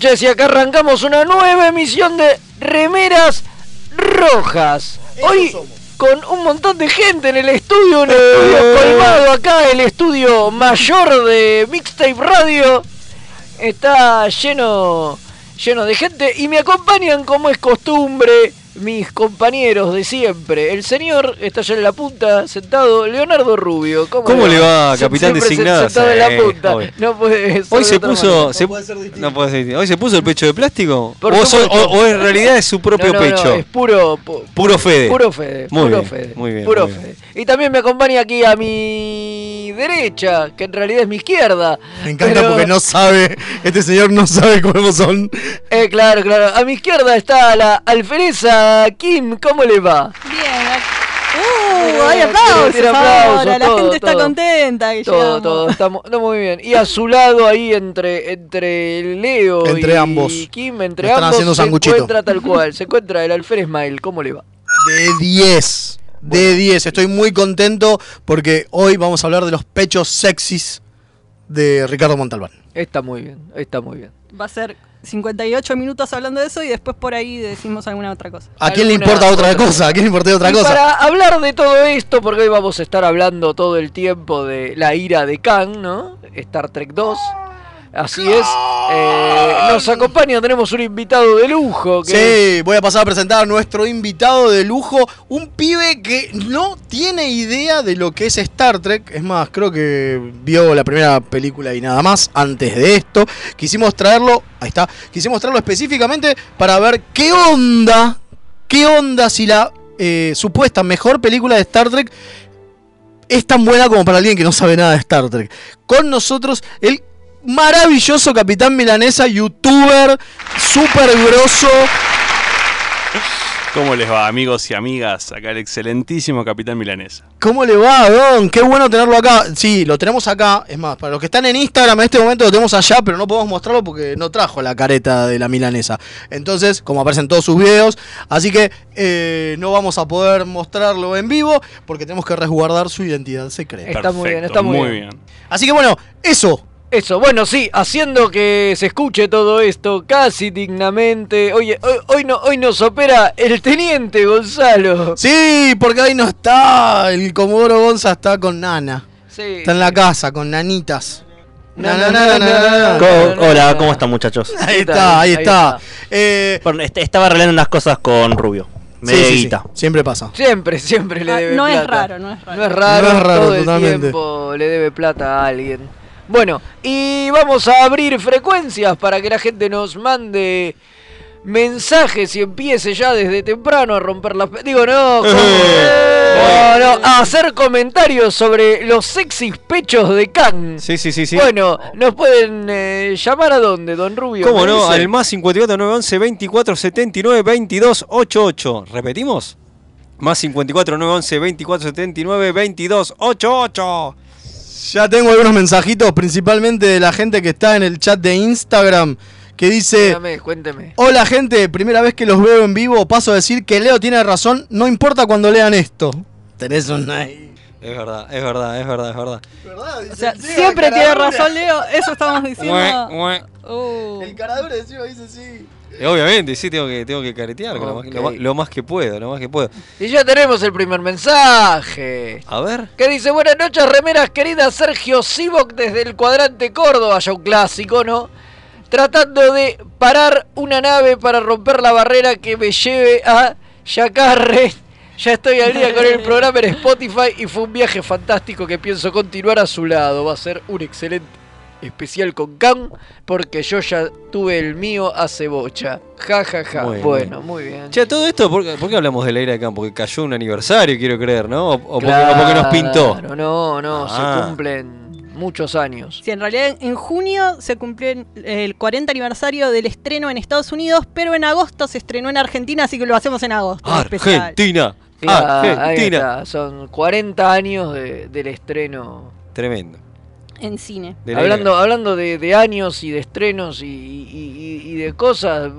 Noches y acá arrancamos una nueva emisión de Remeras Rojas. Hoy con un montón de gente en el estudio, un estudio colmado acá, el estudio mayor de Mixtape Radio. Está lleno, lleno de gente y me acompañan como es costumbre mis compañeros de siempre. El señor está allá en la punta, sentado, Leonardo Rubio. ¿Cómo, ¿Cómo le va, capitán designado? Sentado en la punta. obvio. No puede ser Hoy se puso. manera. se- puede ser distinto. no puede ser distinto. Hoy se puso el pecho de plástico. Por O, o- o en realidad es su propio No, no, no, pecho. es puro, pu- Puro Fede. Puro Fede. Muy puro bien, Fede. muy bien, Puro muy bien. Y también me acompaña aquí a mi derecha, que en realidad es mi izquierda. Me encanta Pero- porque no sabe, este señor no sabe cómo son. Eh, claro, claro. A mi izquierda está la alfereza Kim. ¿Cómo le va? Bien. Tiene- Uh, hay aplausos, tiene aplausos, ahora. La todo, gente está todo. contenta que Todo, llegamos. todo. Estamos está muy bien. Y a su lado ahí entre, entre Leo Entre y ambos. Kim, entre ambos haciendo se sanguchito. encuentra tal cual. Se encuentra el alférez Mail. ¿Cómo le va? De 10. De 10. Estoy muy contento porque hoy vamos a hablar de los pechos sexys de Ricardo Montalbán. Está muy bien, está muy bien. Va a ser 58 minutos hablando de eso y después por ahí decimos alguna otra cosa. ¿A quién le importa otra otra cosa? ¿A quién le importa otra y cosa? para hablar de todo esto, porque hoy vamos a estar hablando todo el tiempo de la ira de Khan, ¿no? Star Trek 2. Así es. Eh, nos acompaña, tenemos un invitado de lujo. Sí, voy a pasar a presentar a nuestro invitado de lujo, un pibe que no tiene idea de lo que es Star Trek. Es más, creo que vio la primera película y nada más antes de esto. Quisimos traerlo, ahí está, quisimos traerlo específicamente para ver qué onda, qué onda si la eh, supuesta mejor película de Star Trek es tan buena como para alguien que no sabe nada de Star Trek. Con nosotros el maravilloso Capitán Milanesa, youtuber, súper grosso. ¿Cómo les va, amigos y amigas? Acá el excelentísimo Capitán Milanesa. ¿Cómo le va, Don? Qué bueno tenerlo acá. Sí, lo tenemos acá. Es más, para los que están en Instagram en este momento lo tenemos allá, pero no podemos mostrarlo porque no trajo la careta de la milanesa. Entonces, como aparecen todos sus videos, así que eh, no vamos a poder mostrarlo en vivo porque tenemos que resguardar su identidad secreta. Está muy bien, está muy bien. Así que bueno, eso. Eso, bueno, sí, haciendo que se escuche todo esto casi dignamente. Oye, hoy, hoy, no, hoy nos opera el teniente Gonzalo. Sí, porque ahí no está. El Comodoro Gonza está con Nana. Sí. Está en la casa, con nanitas. Hola, ¿cómo están muchachos? Ahí está, ahí Ahí está. está. Eh, Perdón, est- estaba arreglando unas cosas con Rubio. sí, sí, siempre pasa. Siempre, siempre le Ah, debe no es plata. raro, no es raro. No es raro, No es raro, todo el tiempo le debe plata a alguien. Bueno, y vamos a abrir frecuencias para que la gente nos mande mensajes y empiece ya desde temprano a romper las... Digo, no, ¿cómo? no, no, a hacer comentarios sobre los sexys pechos de Khan. Sí, sí, sí, sí. Bueno, nos pueden eh, llamar a dónde, don Rubio. ¿Cómo ¿Me no? dice? Al más 54 911 24 79 22 88. ¿Repetimos? Más 54 911 24 79 22 88. Ya tengo algunos mensajitos, principalmente de la gente que está en el chat de Instagram, que dice... Dígame, cuénteme. Hola gente, primera vez que los veo en vivo, paso a decir que Leo tiene razón, no importa cuando lean esto. Tenés un ahí. Es verdad, es verdad, es verdad, es verdad. O sea, siempre tiene razón Leo, eso estamos diciendo. Uh, El caradura encima dice sí. Obviamente, sí, tengo que, tengo que caretear lo, más, lo Ok. más- lo más que puedo, lo más que puedo. Y ya tenemos el primer mensaje. A ver. Que dice, buenas noches, remeras queridas, Sergio Sivok desde el cuadrante Córdoba, ya un clásico, ¿no? Tratando de parar una nave para romper la barrera que me lleve a Yacarre. Ya estoy al día con el programa en Spotify y fue un viaje fantástico que pienso continuar a su lado. Va a ser un excelente especial con Cam porque yo ya tuve el mío hace bocha. Ja, ja, ja. Muy bien, bueno, muy bien. Che, todo esto, ¿por qué, por qué hablamos del aire de campo? Porque cayó un aniversario, quiero creer, ¿no? O, o porque, o porque nos pintó. Claro, no, no, Ah. se cumplen muchos años. Sí, en realidad en junio se cumplió el 40 aniversario del estreno en Estados Unidos, pero en agosto se estrenó en Argentina, así que lo hacemos en agosto. Argentina. Claro, Argentina. está, Son 40 años de- del estreno. Tremendo. En cine. Hablando hablando de, de años y de estrenos y, y- y- y de cosas,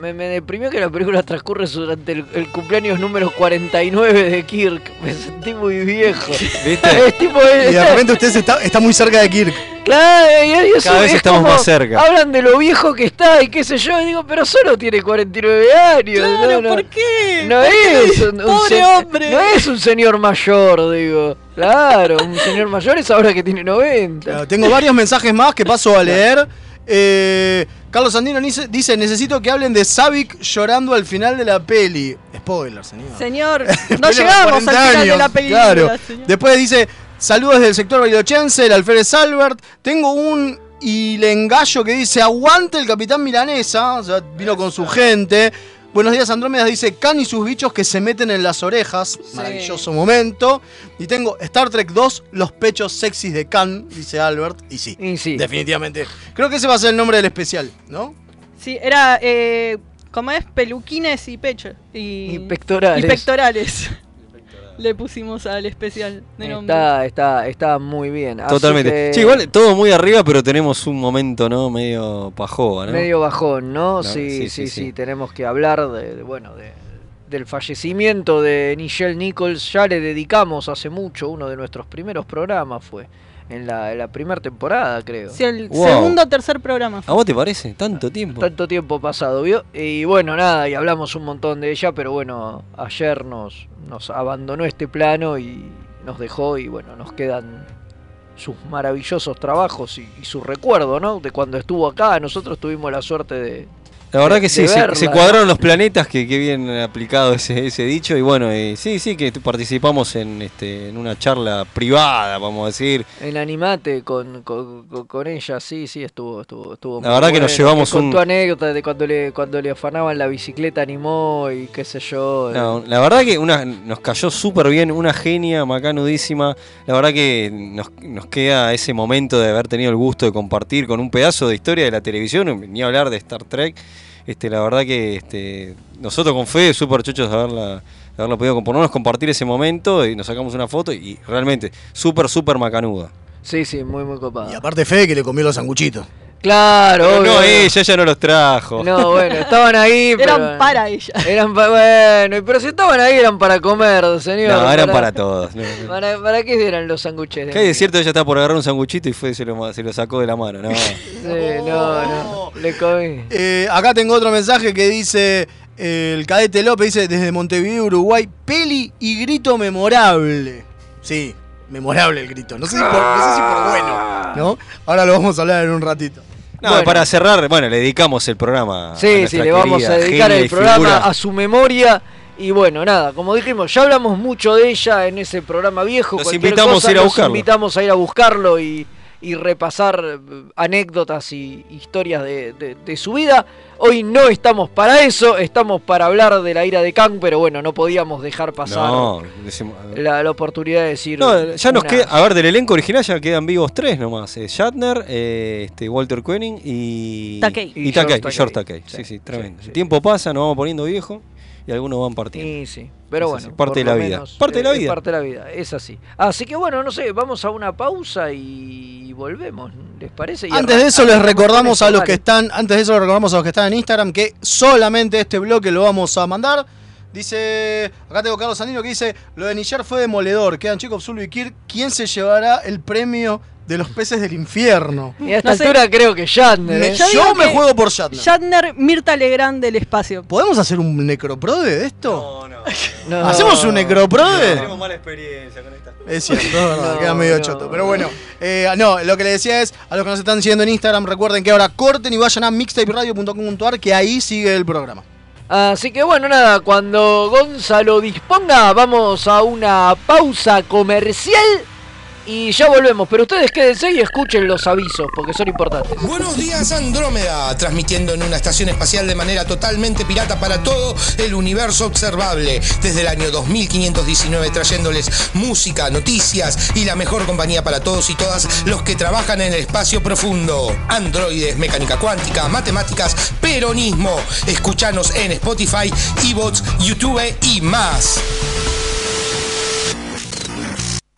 me, me deprimió que la película transcurre durante el, el cumpleaños número 49 de Kirk. Me sentí muy viejo. ¿Viste? Es tipo, Y de repente usted está, está muy cerca de Kirk. Claro, y y eso Cada vez es estamos como más cerca. Hablan de lo viejo que está y qué sé yo, y digo, pero solo tiene 49 años. Claro, no, no, ¿por qué? No ¿Por qué? es un, un Pobre hombre. No es un señor mayor, digo. Claro, un señor mayor es ahora que tiene 90. Claro, tengo varios mensajes más que paso a leer. Eh, Carlos Sandino dice, dice, necesito que hablen de Savic llorando al final de la peli. Spoiler, señor. Señor, no llegamos al 40 final de la película. Claro. señor. Después dice, saludos desde el sector bailochense, el alférez Albert. Tengo un ilengallo que dice, aguante el capitán milanesa. O sea, vino con su gente. Buenos días, Andrómeda. Dice, Can y sus bichos que se meten en las orejas. Maravilloso momento. Y tengo Star Trek 2, los pechos sexys de Can, dice Albert. Y sí, Y sí. definitivamente. Creo que ese va a ser el nombre del especial, ¿no? Sí, era, eh, como es, peluquines y pecho. Y, Y pectorales. y pectorales. Le pusimos al especial de nombre. Está, está, está muy bien. Así Totalmente. que Sí, igual todo muy arriba, pero tenemos un momento, ¿no? Medio pajoa, ¿no? Medio bajón, ¿no? No, sí, sí, sí, sí, sí, sí. Tenemos que hablar de, de, bueno, de, del fallecimiento de Nichelle Nichols. Ya le dedicamos hace mucho, uno de nuestros primeros programas fue. En la, en la primera temporada, creo. Sí, el Wow. segundo o tercer programa. ¿A vos te parece? ¿Tanto tiempo? Tanto tiempo pasado, ¿vio? Y bueno, nada, y hablamos un montón de ella, pero bueno, ayer nos, nos abandonó este plano y nos dejó y bueno, nos quedan sus maravillosos trabajos y, y su recuerdo, ¿no? De cuando estuvo acá, nosotros tuvimos la suerte de... La verdad que sí, se, cuadraron los planetas, que, que bien aplicado ese, ese dicho. Y bueno, eh, sí, sí, que participamos en, este, en una charla privada, vamos a decir. En Animate con, con, ella, sí, sí, estuvo, estuvo, estuvo La muy verdad que nos llevamos un- anécdotas de cuando le, cuando le afanaban la bicicleta animó y qué sé yo. No, la verdad que una, nos cayó súper bien, una genia macanudísima. La verdad que nos, nos queda ese momento de haber tenido el gusto de compartir con un pedazo de historia de la televisión, ni hablar de Star Trek. Este, la verdad que este, nosotros con Fede, súper chuchos de haberla, de haberla podido por lo menos compartir ese momento y nos sacamos una foto y realmente súper, súper macanuda. Sí, sí, muy, muy copada. Y aparte Fede que le comió los sanguchitos. Claro, Pero obvio. no, ella ya no los trajo. No, bueno, estaban ahí. Eran para ella. Eran pa- bueno, pero si estaban ahí eran para comer, señor. No, eran para todos. no, no. ¿Para, para qué eran los sándwiches? de Que miga? cierto, ella está por agarrar un sanguchito y fue se lo, se lo sacó de la mano. No. Sí, no, no, le comí. Eh, acá tengo otro mensaje que dice eh, el cadete López, dice desde Montevideo, Uruguay, peli y grito memorable. Sí, memorable el grito. No sé si por, no sé si por bueno, ¿no? Ahora lo vamos a hablar en un ratito. No, Bueno. para cerrar, bueno, le dedicamos el programa. a Sí, sí, nuestra le vamos querida a dedicar el programa figura. a su memoria. Y bueno, nada, como dijimos, ya hablamos mucho de ella en ese programa viejo. Cualquier invitamos cosa, a ir a buscarlo. invitamos a ir a buscarlo y, y repasar eh, anécdotas y historias de, de- de su vida. Hoy no estamos para eso, estamos para hablar de la ira de Kang, pero bueno, no podíamos dejar pasar No, decimos- la, la oportunidad de decir. No, ya nos una- queda, a ver, del elenco original ya quedan vivos tres nomás. eh, Shatner, eh, este, Walter Koenig y... Takei. Y, Y Takei, George y George Takei. Sí, Sí, sí, tremendo. sí, El tiempo pasa, nos vamos poniendo viejos y algunos van partiendo. Sí, sí. Pero Es bueno, así, parte de la vida. menos, Parte de la es vida. parte de la vida, es así. Así que bueno, no sé, vamos a una pausa y volvemos, ¿les parece? Y Antes de eso les recordamos a los que están, antes de eso les recordamos a los que están en Instagram que solamente este bloque lo vamos a mandar. Dice, acá tengo Carlos Sandino que dice, lo de Niger fue demoledor, quedan chicos Zulu y Kirk, ¿quién se llevará el premio de los peces del infierno? Y a esta No sé. altura creo que Shatner, ¿eh? Yo me juego por Shatner. Shatner, Mirta Legrand del espacio. ¿Podemos hacer un necroprode de esto? No, no. No. ¿Hacemos un necroprode? Tenemos mala experiencia con esta. Es cierto, es verdad, No, queda medio no. choto. Pero bueno, eh, no, lo que le decía es, a los que nos están siguiendo en Instagram, recuerden que ahora corten y vayan a mixtaperadio.com.ar que ahí sigue el programa. Así que bueno, nada, cuando Gonzalo disponga, vamos a una pausa comercial y ya volvemos. Pero ustedes quédense y escuchen los avisos porque son importantes. Buenos días Andrómeda, transmitiendo en una estación espacial de manera totalmente pirata para todo el universo observable, desde el año 2519 trayéndoles música, noticias y la mejor compañía para todos y todas los que trabajan en el espacio profundo. Androides, mecánica cuántica, matemáticas, peronismo. Escuchanos en Spotify, Evox, YouTube y más.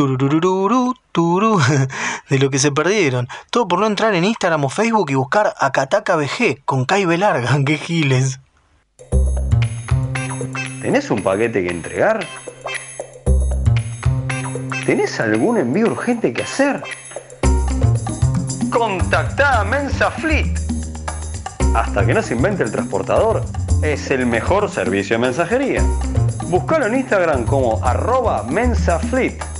Tururururu, turú. De lo que se perdieron. Todo por no entrar en Instagram o Facebook y buscar a Kataka BG con Kai Larga. ¡Qué giles! ¿Tenés un paquete que entregar? ¿Tenés algún envío urgente que hacer? Contactá a Mensa Fleet. Hasta que no se invente el transportador, es el mejor servicio de mensajería. Búscalo en Instagram como arroba mensafleet.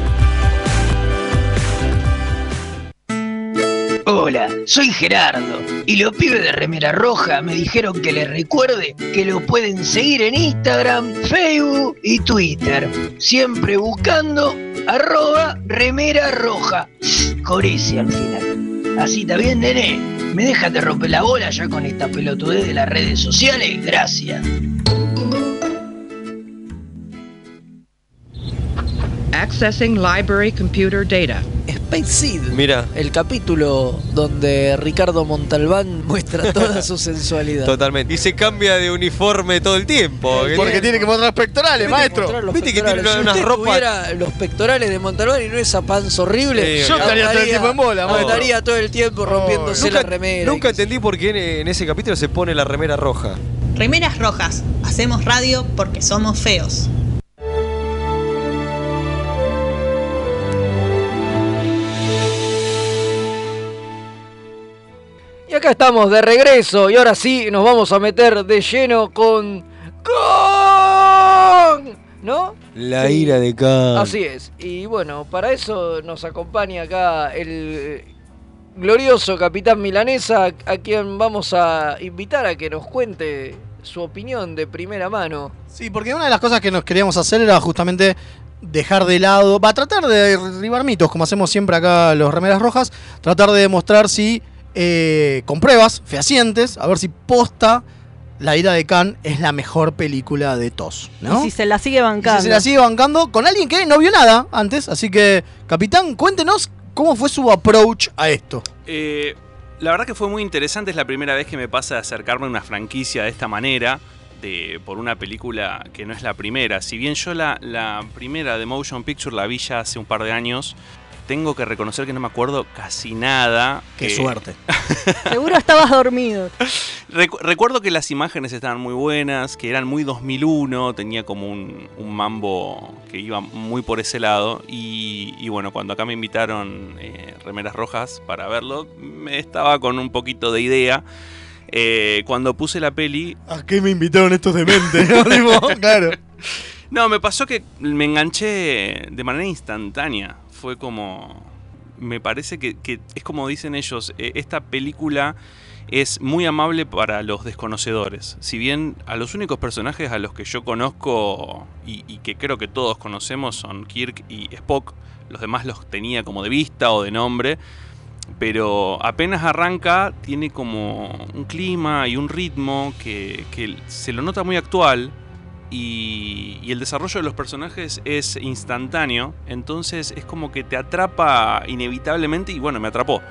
Soy Gerardo y los pibes de Remera Roja me dijeron que les recuerde que lo pueden seguir en Instagram, Facebook y Twitter, siempre buscando arroba Remera Roja, al final. Así está bien, nene. ¿Me dejas de romper la bola ya con esta pelotudez de las redes sociales? Gracias. Accessing library computer data. Space Seed. Mira. El capítulo donde Ricardo Montalbán muestra toda su sensualidad. Totalmente. Y se cambia de uniforme todo el tiempo. Porque tiene que mostrar los pectorales, maestro. Viste que tiene Si unas usted ropas. tuviera los pectorales de Montalbán y no esa panza horrible, Sí, Yo estaría todo el tiempo en bola, maestro. Estaría todo el tiempo rompiéndose Nunca, la remera. nunca entendí por qué en, en ese capítulo se pone la remera roja. Remeras rojas. Hacemos radio porque somos feos. Acá estamos de regreso y ahora sí nos vamos a meter de lleno con... ¡Con! ¿No? La Sí. ira de Khan. Así es. Y bueno, para eso nos acompaña acá el glorioso capitán milanesa a quien vamos a invitar a que nos cuente su opinión de primera mano. Sí, porque una de las cosas que nos queríamos hacer era justamente dejar de lado, va a tratar de derribar mitos, como hacemos siempre acá los remeras rojas, tratar de demostrar si, eh, con pruebas fehacientes, a ver si posta La ira de Khan es la mejor película de TOS, ¿no? Y si se la sigue Y bancando. si se la sigue bancando con alguien que no vio nada antes, así que, capitán, cuéntenos cómo fue su approach a esto. Eh, la verdad que fue muy interesante, es la primera vez que me pasa de acercarme a una franquicia de esta manera, de, por una película que no es la primera. Si bien yo la, la primera de Motion Picture la vi ya hace un par de años, tengo que reconocer que no me acuerdo casi nada. Qué que- suerte. Seguro estabas dormido. Recu- recuerdo que las imágenes estaban muy buenas, que eran muy 2001, tenía como un, un mambo que iba muy por ese lado. Y, y bueno, cuando acá me invitaron eh, Remeras Rojas para verlo, me estaba con un poquito de idea. Eh, cuando puse la peli, ¿A qué me invitaron estos dementes? ¿no? Claro. no, me pasó que me enganché de manera instantánea. Fue como. Me parece que, es como dicen ellos, eh, esta película es muy amable para los desconocedores. Si bien a los únicos personajes a los que yo conozco y, que creo que todos conocemos son Kirk y Spock, los demás los tenía como de vista o de nombre. pero apenas arranca tiene como un clima y un ritmo que se lo nota muy actual y, el desarrollo de los personajes es instantáneo, entonces es como que te atrapa inevitablemente y bueno, me atrapó.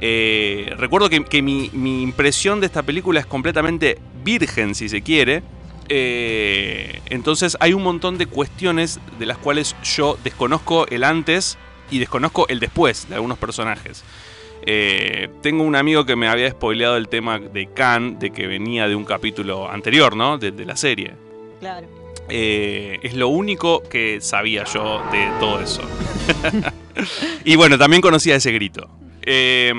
Eh, recuerdo que, mi, impresión de esta película es completamente virgen, si se quiere. Eh, entonces hay un montón de cuestiones de las cuales yo desconozco el antes y desconozco el después de algunos personajes. Eh, tengo un amigo que me había spoileado el tema de Khan, de que venía de un capítulo anterior, ¿no? De la serie. Claro. Eh, es lo único que sabía yo de todo eso. y bueno, también conocía ese grito. Eh,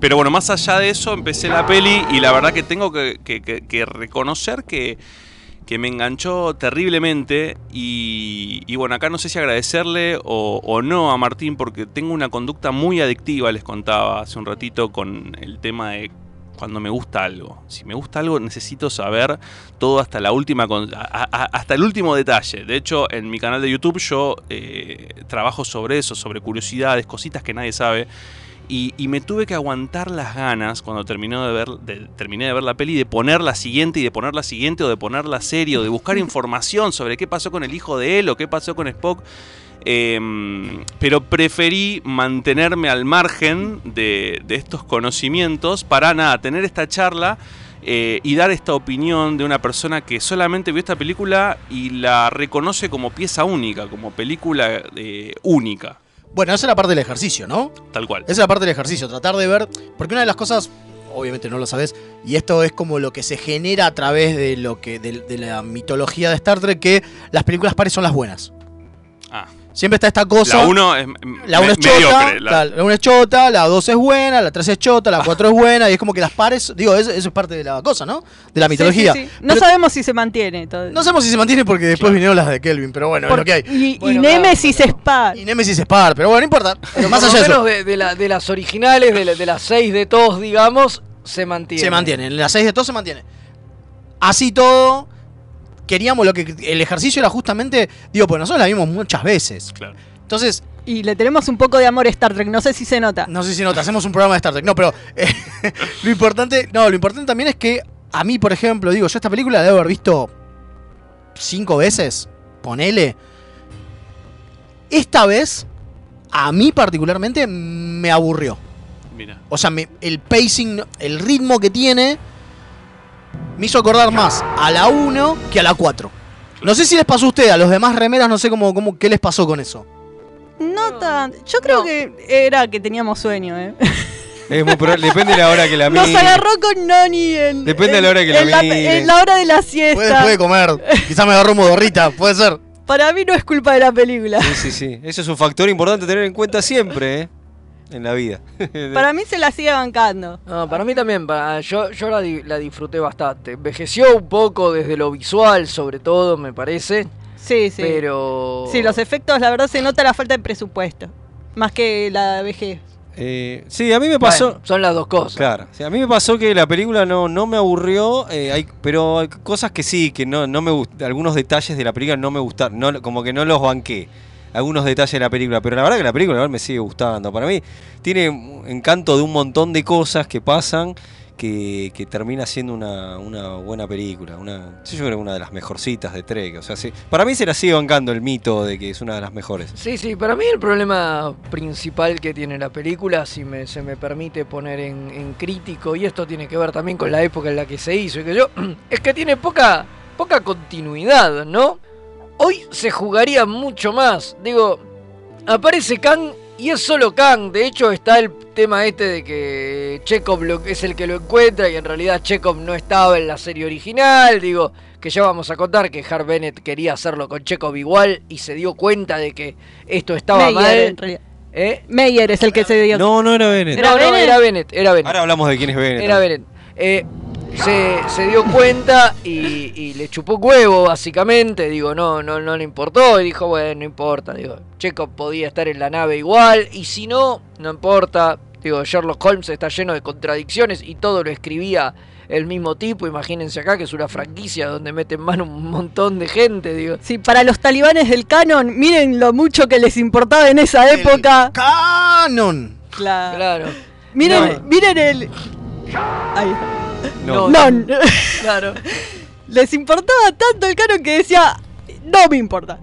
pero bueno, más allá de eso, empecé la peli y la verdad que tengo que, que- que- reconocer que, que me enganchó terriblemente. Y, y bueno, acá no sé si agradecerle o, o no a Martín, porque tengo una conducta muy adictiva, les contaba hace un ratito, con el tema de cuando me gusta algo. Si me gusta algo, necesito saber todo hasta la última hasta el último detalle. De hecho, en mi canal de YouTube yo eh, trabajo sobre eso, sobre curiosidades, cositas que nadie sabe. Y, y me tuve que aguantar las ganas cuando terminó de ver, de- terminé de ver la peli de poner la siguiente y de poner la siguiente o de poner la serie o de buscar información sobre qué pasó con el hijo de él o qué pasó con Spock. Em, pero preferí mantenerme al margen de, de estos conocimientos para nada, tener esta charla eh, y dar esta opinión de una persona que solamente vio esta película y la reconoce como pieza única, como película eh, única, Bueno, esa es la parte del ejercicio, ¿no? tal cual. Esa es la parte del ejercicio, tratar de ver. Porque una de las cosas, obviamente no lo sabes, y esto es como lo que se genera a través de lo que. de, de la mitología de Star Trek, que las películas pares son las buenas. Ah. Siempre está esta cosa. La 1 es, La 1 es me- chota, mediocre, la- la- la 1 es chota, la 2 es buena, la 3 es chota, la 4 es buena, y es como que las pares, digo, eso, eso es parte de la cosa, ¿no? De la mitología. Sí, sí, sí. No sabemos si se mantiene todo. No sabemos si se mantiene porque después vinieron las de Kelvin, pero bueno, Por- es lo que hay. Y, y Bueno, Nemesis Spar. Y Nemesis Spar, pero bueno, no importa. Pero más allá de menos de, de la- de las originales, de, la- de las seis de todos, digamos, se mantiene. Se mantiene, en las 6 de todo se mantiene. Así todo, queríamos lo que. El ejercicio era justamente. Digo, pues nosotros la vimos muchas veces. Claro. Entonces, Y le tenemos un poco de amor a Star Trek, no sé si se nota. no sé si nota, hacemos un programa de Star Trek. No, pero eh, lo importante. No, lo importante también es que a mí, por ejemplo, digo, yo esta película la debo haber visto cinco veces. Ponele. Esta vez, a mí particularmente, me aburrió. Mira. O sea, me- el pacing, el ritmo que tiene, me hizo acordar más a la 1 que a la 4. No sé si les pasó a ustedes, a los demás remeras, no sé cómo, cómo qué les pasó con eso. No tan. Yo creo que era que teníamos sueño, ¿eh? Es muy probable- depende de la hora que la Nos mire. agarró con Noni en. Depende de la hora que la mire. en la hora de la siesta. Puede comer, quizá me agarró modorrita, puede ser. Para mí no es culpa de la película. Sí, sí, sí. Eso es un factor importante a tener en cuenta siempre, ¿eh? En la vida. Para mí se la sigue bancando. No, para mí también, para, yo, yo la, di- la disfruté bastante. Envejeció un poco desde lo visual, sobre todo, me parece. Sí, sí. Pero. Sí, los efectos, la verdad, se nota la falta de presupuesto. Más que la vejez. Eh, sí, a mí me pasó. Bueno, son las dos cosas. Claro, sí, a mí me pasó que la película no, no me aburrió, eh, hay, pero hay cosas que sí, que no, no me algunos detalles de la película no me gustaron, no, como que no los banqué, algunos detalles de la película, pero la verdad que la película me sigue gustando. Para mí tiene encanto de un montón de cosas que pasan que, que termina siendo una, una buena película, una, yo creo que una de las mejorcitas de Trek, o sea, sí, para mí se la sigue bancando el mito de que es una de las mejores. Sí, sí, para mí el problema principal que tiene la película, si me, se me permite poner en, crítico, y esto tiene que ver también con la época en la que se hizo, que yo, es que tiene poca, poca continuidad, ¿no? Hoy se jugaría mucho más. Digo, aparece Kang y es solo Kang. De hecho, está el tema este de que Chekhov lo- es el que lo encuentra y en realidad Chekhov no estaba en la serie original. Digo, que ya vamos a contar que Hart Bennett quería hacerlo con Chekhov igual y se dio cuenta de que esto estaba Meyer, mal. en realidad. ¿Eh? Meyer es el que se dio. No, no era Bennett. No, no, era Bennett, era Bennett. Ahora hablamos de quién es Bennett. Era Bennett. Eh, se, se dio cuenta y, y le chupó huevo, básicamente. Digo, no, no, no le importó. Y dijo, bueno, no importa. Digo, Chekhov podía estar en la nave igual. Y si no, no importa. Digo, Sherlock Holmes está lleno de contradicciones y todo lo escribía el mismo tipo. Imagínense acá que es una franquicia donde meten mano un montón de gente. Digo, Sí, para los talibanes del canon, miren lo mucho que les importaba en esa época. ¡Canon! Claro. Claro. Miren, No. miren el. Ahí está. No. Non. Claro. Les importaba tanto el canon que decía, no me importa.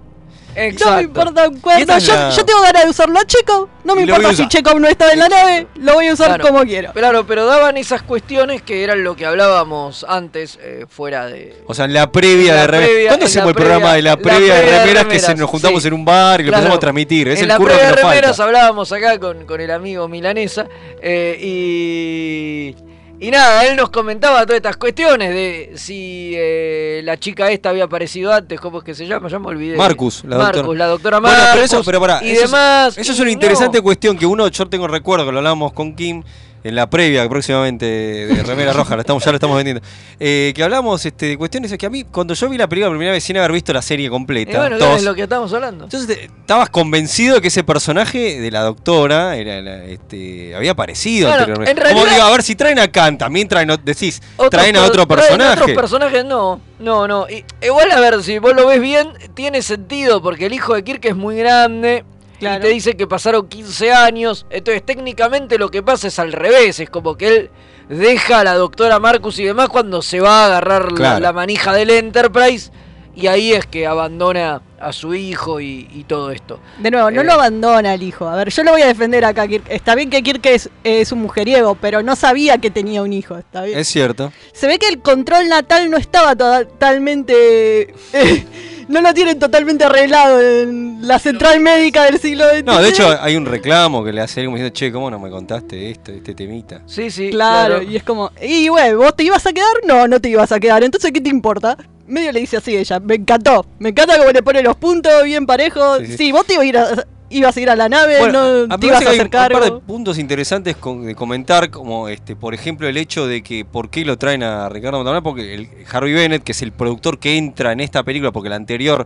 No Exacto. me importa un cuerno. Yo, la- yo tengo ganas de usarlo a Chekhov. No me importa si. Chekhov no estaba en la nave. Lo voy a usar Claro. como quiero. Claro, pero daban esas cuestiones que eran lo que hablábamos antes, eh, fuera de. O sea, en la previa En la de remeras. previa- ¿Cuándo hacemos la el programa de la la previa, de previa de remeras que se nos juntamos sí. en un bar y lo Claro. empezamos a transmitir? Es en el la curro que previa nos de remeras falta. hablábamos acá con, con el amigo Milanesa eh, y. Y nada, él nos comentaba todas estas cuestiones de si eh, la chica esta había aparecido antes, ¿cómo es que se llama? Ya me olvidé. Marcus, la Marcus, doctora. la doctora Bueno, Marcus. pero eso, pero pará, y eso es- demás. Eso es una no. interesante cuestión que uno, yo tengo recuerdo que lo hablábamos con Kim en la previa próximamente de Remera Roja, la estamos, ya lo estamos vendiendo. Eh, que hablamos este, de cuestiones que a mí, cuando yo vi la película por primera vez sin haber visto la serie completa, Y bueno, todos- es lo que estamos hablando. entonces te- estabas convencido de que ese personaje de la doctora era, la- este, había aparecido Bueno, anteriormente. en Como realidad- digo, a ver si traen a Khan, también traen, decís, traen a otro personaje. otros personajes no, no, no. Y- igual a ver, si vos lo ves bien, tiene sentido, porque el hijo de Kirk es muy grande. Y te dice que pasaron 15 años. Entonces, técnicamente lo que pasa es al revés. Es como que él deja a la doctora Marcus y demás cuando se va a agarrar la- manija del Enterprise. Y ahí es que abandona a su hijo y, y todo esto. De nuevo, no Eh. lo abandona el hijo. A ver, yo lo voy a defender acá. Kirk. Está bien que Kirk es, es un mujeriego, pero no sabía que tenía un hijo. Está bien. Es cierto. Se ve que el control natal no estaba totalmente. eh, no lo tienen totalmente arreglado en la central médica del siglo XX. No, de hecho hay un reclamo que le hace como diciendo, che, ¿cómo no me contaste esto, este temita? Sí, sí. Claro, y es como, y güey, ¿vos te ibas a quedar? No, no te ibas a quedar. Entonces, ¿qué te importa? Medio le dice así ella. Me encantó. Me encanta cómo le pone los puntos bien parejos. Sí, Sí, sí. vos te ibas a ir a, ibas a, ir a la nave, Bueno, no te ibas a que hay hacer un par de puntos interesantes con- de comentar, como este, por ejemplo el hecho de que por qué lo traen a Ricardo Montaner, porque el Harvey Bennett, que es el productor que entra en esta película, porque la anterior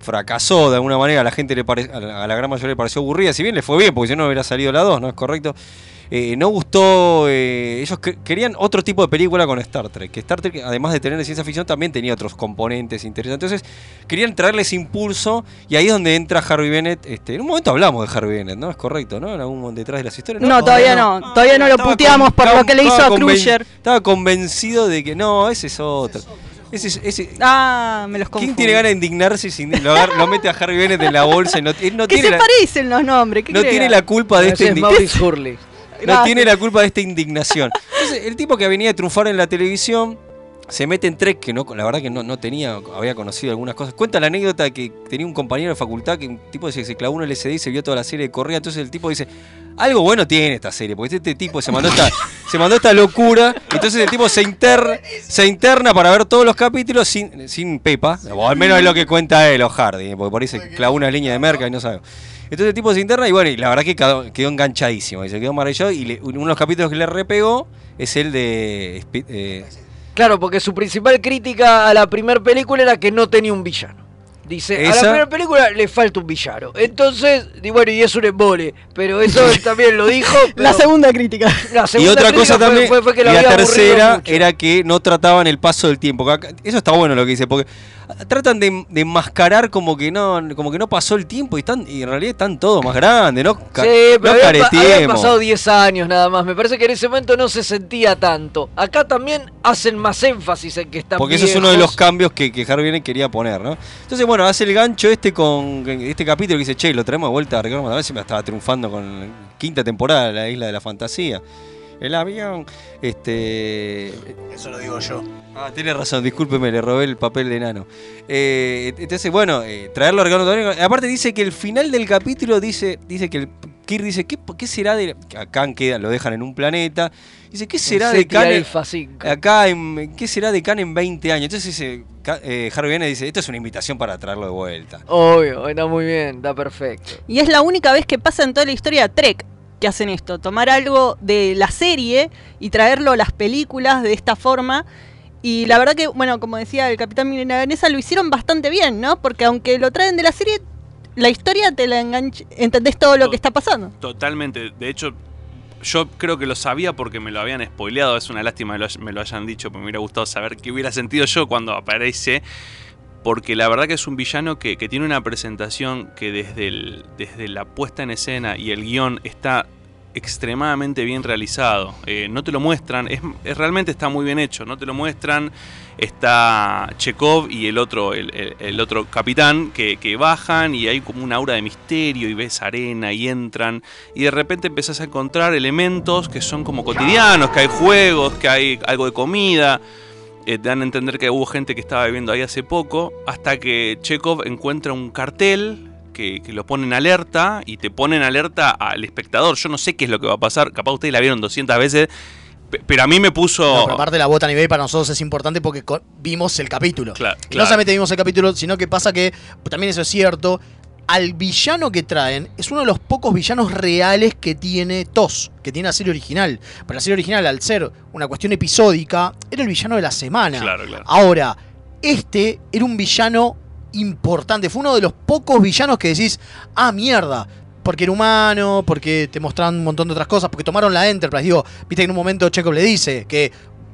fracasó de alguna manera, a la gente le pare- a la, a la gran mayoría le pareció aburrida, si bien le fue bien, porque si no no hubiera salido la 2, ¿no? Es correcto. Eh, no gustó, eh, ellos que- querían otro tipo de película con Star Trek, que Star Trek además de tener de ciencia ficción también tenía otros componentes interesantes, entonces querían traerle ese impulso y ahí es donde entra Harvey Bennett, este, en un momento hablamos de Harvey Bennett, ¿no? Es correcto, ¿no? En algún momento detrás de las historias. No, todavía no. Todavía no lo puteamos con- por lo que le hizo a Crusher. Estaba convencido de que no, ese es otro. Ese, es- ese, Ah, me los ¿Quién confundo. tiene ganas de indignarse si lo, mete a Harvey Bennett en la bolsa y no, él no Que tiene se la, parecen los nombres. ¿qué no tiene la culpa de esta Ese es? Maurice Hurley. No tiene la culpa de esta indignación. Entonces, el tipo que venía de triunfar en la televisión se mete en Trek, que no, la verdad que no, no tenía, había conocido algunas cosas. Cuenta la anécdota que tenía un compañero de facultad que un tipo se, se clavó un LCD y se vio toda la serie de Correa. Entonces el tipo dice, algo bueno tiene esta serie, porque este tipo se mandó esta, se mandó esta locura. Entonces el tipo se, inter, se interna para ver todos los capítulos sin, sin Pepa, o al menos es lo que cuenta él o Hardy, porque por ahí se clavó una línea de merca y no sabe. Entonces el tipo se interna y bueno, y la verdad que quedó, enganchadísimo, y se quedó maravillado. Y le- uno de los capítulos que le repegó es el de. Eh, Claro, porque su principal crítica a la primera película era que no tenía un villano. Dice, a la primera película le falta un villano. Entonces, y bueno, y es un embole. Pero eso también lo dijo. La segunda crítica. la y segunda otra crítica cosa fue- también, fue, fue que y la aburrido tercera era que no trataban el paso del tiempo. Eso está bueno lo que dice, porque tratan de, de enmascarar como que no como que no pasó el tiempo y, están, y en realidad están todos más grandes, ¿no? Ca- Sí, pero no había, pa- había careteemos. pasado 10 años nada más. Me parece que en ese momento no se sentía tanto. Acá también hacen más énfasis en que están Porque eso es uno de los cambios que, que Harvey quería poner, ¿no? Entonces, bueno, hace el gancho este con este capítulo que dice, che, lo traemos de vuelta a Ricardo Montaner, siempre estaba triunfando con la quinta temporada de la Isla de la Fantasía. El avión, este... Eso lo digo yo. Ah, tiene razón, discúlpeme, le robé el papel de enano. Eh, entonces, bueno, eh, traerlo a Ricardo. Aparte dice que el final del capítulo dice, dice que el Kirk dice, ¿qué, qué será de... Acá queda, lo dejan en un planeta. Dice, ¿qué será de Khan? en- Alpha 5. Acá, en, ¿qué será de Khan en 20 años? Entonces dice, eh, Harvey Bennett dice, esto es una invitación para traerlo de vuelta. Obvio, está muy bien, está perfecto. Y es la única vez que pasa en toda la historia de Trek que hacen esto, tomar algo de la serie y traerlo a las películas de esta forma. Y la verdad que, bueno, como decía el Capitán Milanesa, lo hicieron bastante bien, ¿no? Porque aunque lo traen de la serie, la historia te la engancha, entendés todo lo que está pasando. Totalmente. De hecho, yo creo que lo sabía porque me lo habían spoileado. Es una lástima que lo me lo hayan dicho, porque me hubiera gustado saber qué hubiera sentido yo cuando aparece. Porque la verdad que es un villano que, que tiene una presentación que desde, el, desde la puesta en escena y el guion está extremadamente bien realizado. Eh, no te lo muestran, es, es- realmente está muy bien hecho. No te lo muestran. Está Chekhov y el otro, el, otro capitán que, bajan y hay como un aura de misterio y ves arena y entran y de repente empezás a encontrar elementos que son como cotidianos, que hay juegos, que hay algo de comida. Eh, te dan a entender que hubo gente que estaba viviendo ahí hace poco, hasta que Chekhov encuentra un cartel que, que lo pone en alerta y te pone en alerta al espectador. Yo no sé qué es lo que va a pasar, capaz ustedes la vieron 200 veces, pero a mí me puso... No, aparte la bota a nivel para nosotros es importante porque vimos el capítulo. Claro. No solamente vimos el capítulo, sino que pasa que, también eso es cierto, al villano que traen es uno de los pocos villanos reales que tiene TOS, que tiene la serie original. Pero la serie original, al ser una cuestión episódica, era el villano de la semana. Claro, claro. Ahora, este era un villano importante. Fue uno de los pocos villanos que decís, ah, mierda. Porque era humano, porque te mostraron un montón de otras cosas, porque tomaron la Enterprise. Digo, viste que en un momento Chekhov le dice que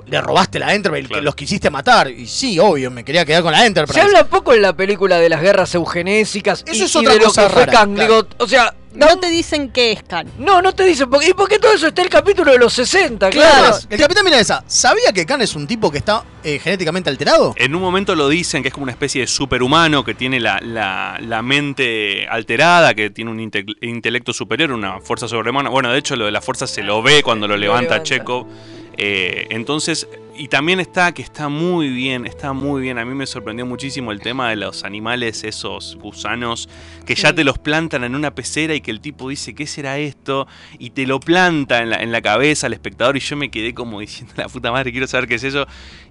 le robaste la Enterprise, que los quisiste matar. Y sí, obvio, me quería quedar con la Enterprise. Se habla poco en la película de las guerras eugenésicas Eso y, es y otra de lo cosa que fue rara, claro. Digo, o sea, No te dicen qué es Khan. no, no te dicen. porque- ¿Y por qué todo eso está en el capítulo de los 60? Claro. Claro, el capitán Milanesa, ¿sabía que Khan es un tipo que está eh, genéticamente alterado? En un momento lo dicen que es como una especie de superhumano que tiene la, la- la mente alterada, que tiene un inte- intelecto superior, una fuerza sobrehumana. Bueno, de hecho lo de la fuerza se lo ve cuando lo levanta levanta. Chekhov. Eh, entonces, y también está que está muy bien, está muy bien. A mí me sorprendió muchísimo el tema de los animales, esos gusanos, que ya te los plantan en una pecera y que el tipo dice, ¿qué será esto? Y te lo planta en la, en la cabeza al espectador y yo me quedé como diciendo, la puta madre, quiero saber qué es eso.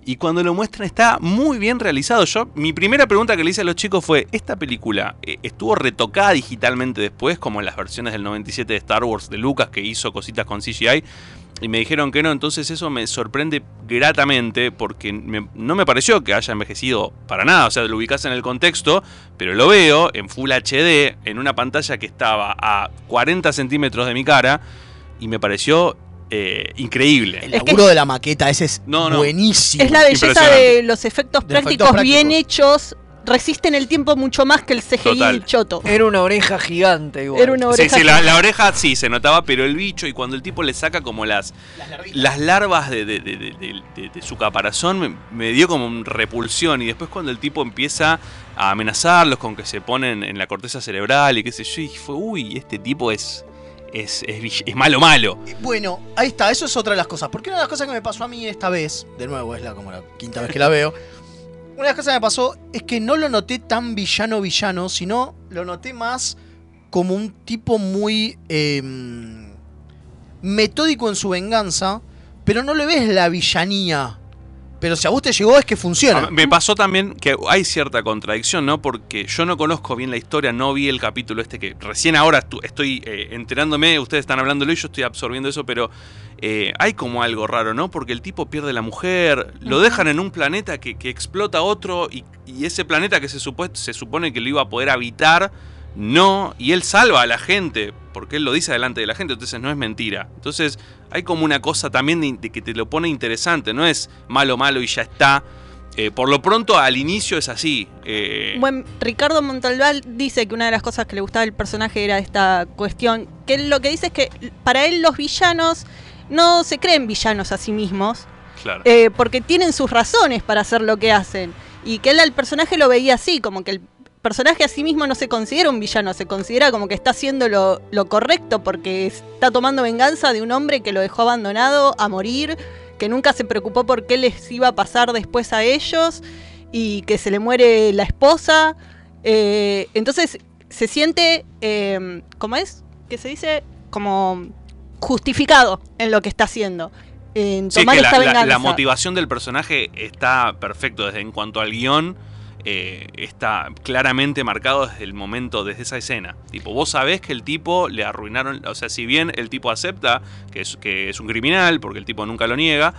Y cuando lo muestran está muy bien realizado. Yo, mi primera pregunta que le hice a los chicos fue, ¿esta película eh, estuvo retocada digitalmente después, como en las versiones del 97 de Star Wars de Lucas, que hizo cositas con CGI? Y me dijeron que no, entonces eso me sorprende gratamente porque me- no me pareció que haya envejecido para nada. O sea, lo ubicás en el contexto, pero lo veo en Full HD, en una pantalla que estaba a 40 centímetros de mi cara, y me pareció eh, increíble. El laburo de la maqueta, ese es No, no. buenísimo. Es la belleza de los efectos De efectos prácticos bien hechos. Resisten el tiempo mucho más que el CGI Total. choto. Era una oreja gigante igual. Era una Sí, oreja. sí, la, la oreja sí se notaba, pero el bicho, y cuando el tipo le saca como las, las larvas de, de- de- de- de- de- de su caparazón, me, me dio como un repulsión. Y después cuando el tipo empieza a amenazarlos con que se ponen en la corteza cerebral y qué sé yo, y fue, uy, este tipo es, es, es, es malo, malo. Bueno, ahí está, eso es otra de las cosas. Porque una de las cosas que me pasó a mí esta vez, de nuevo, es la, como la quinta vez que la veo. Una de las cosas que me pasó es que no lo noté tan villano villano, sino lo noté más como un tipo muy eh, metódico en su venganza, pero no le ves la villanía. Pero si a vos te llegó es que funciona. Ah, Me pasó también que hay cierta contradicción, ¿no? Porque yo no conozco bien la historia, no vi el capítulo este que recién ahora estoy eh, enterándome, ustedes están hablándolo y yo estoy absorbiendo eso, pero eh, hay como algo raro, ¿no? Porque el tipo pierde la mujer, lo dejan en un planeta que, que explota otro y, y ese planeta que se, supo- se supone que lo iba a poder habitar, no, y él salva a la gente, porque él lo dice delante de la gente, entonces no es mentira. Entonces hay como una cosa también de, de que te lo pone interesante, no es malo, malo y ya está. Eh, por lo pronto al inicio es así. eh, Bueno, Ricardo Montalbán dice que una de las cosas que le gustaba del personaje era esta cuestión, que él lo que dice es que para él los villanos no se creen villanos a sí mismos, claro. eh, porque tienen sus razones para hacer lo que hacen. Y que él al personaje lo veía así, como que el personaje a sí mismo no se considera un villano, se considera como que está haciendo lo, lo correcto porque está tomando venganza de un hombre que lo dejó abandonado a morir, que nunca se preocupó por qué les iba a pasar después a ellos y que se le muere la esposa. Eh, entonces se siente, eh, ¿cómo es? Que se dice como justificado en lo que está haciendo. En Sí, tomar que la, venganza. la motivación del personaje está perfecto desde en cuanto al guion. Eh, está claramente marcado desde el momento, desde esa escena. Tipo, vos sabés que el tipo le arruinaron. O sea, si bien el tipo acepta que es, que es un criminal, porque el tipo nunca lo niega,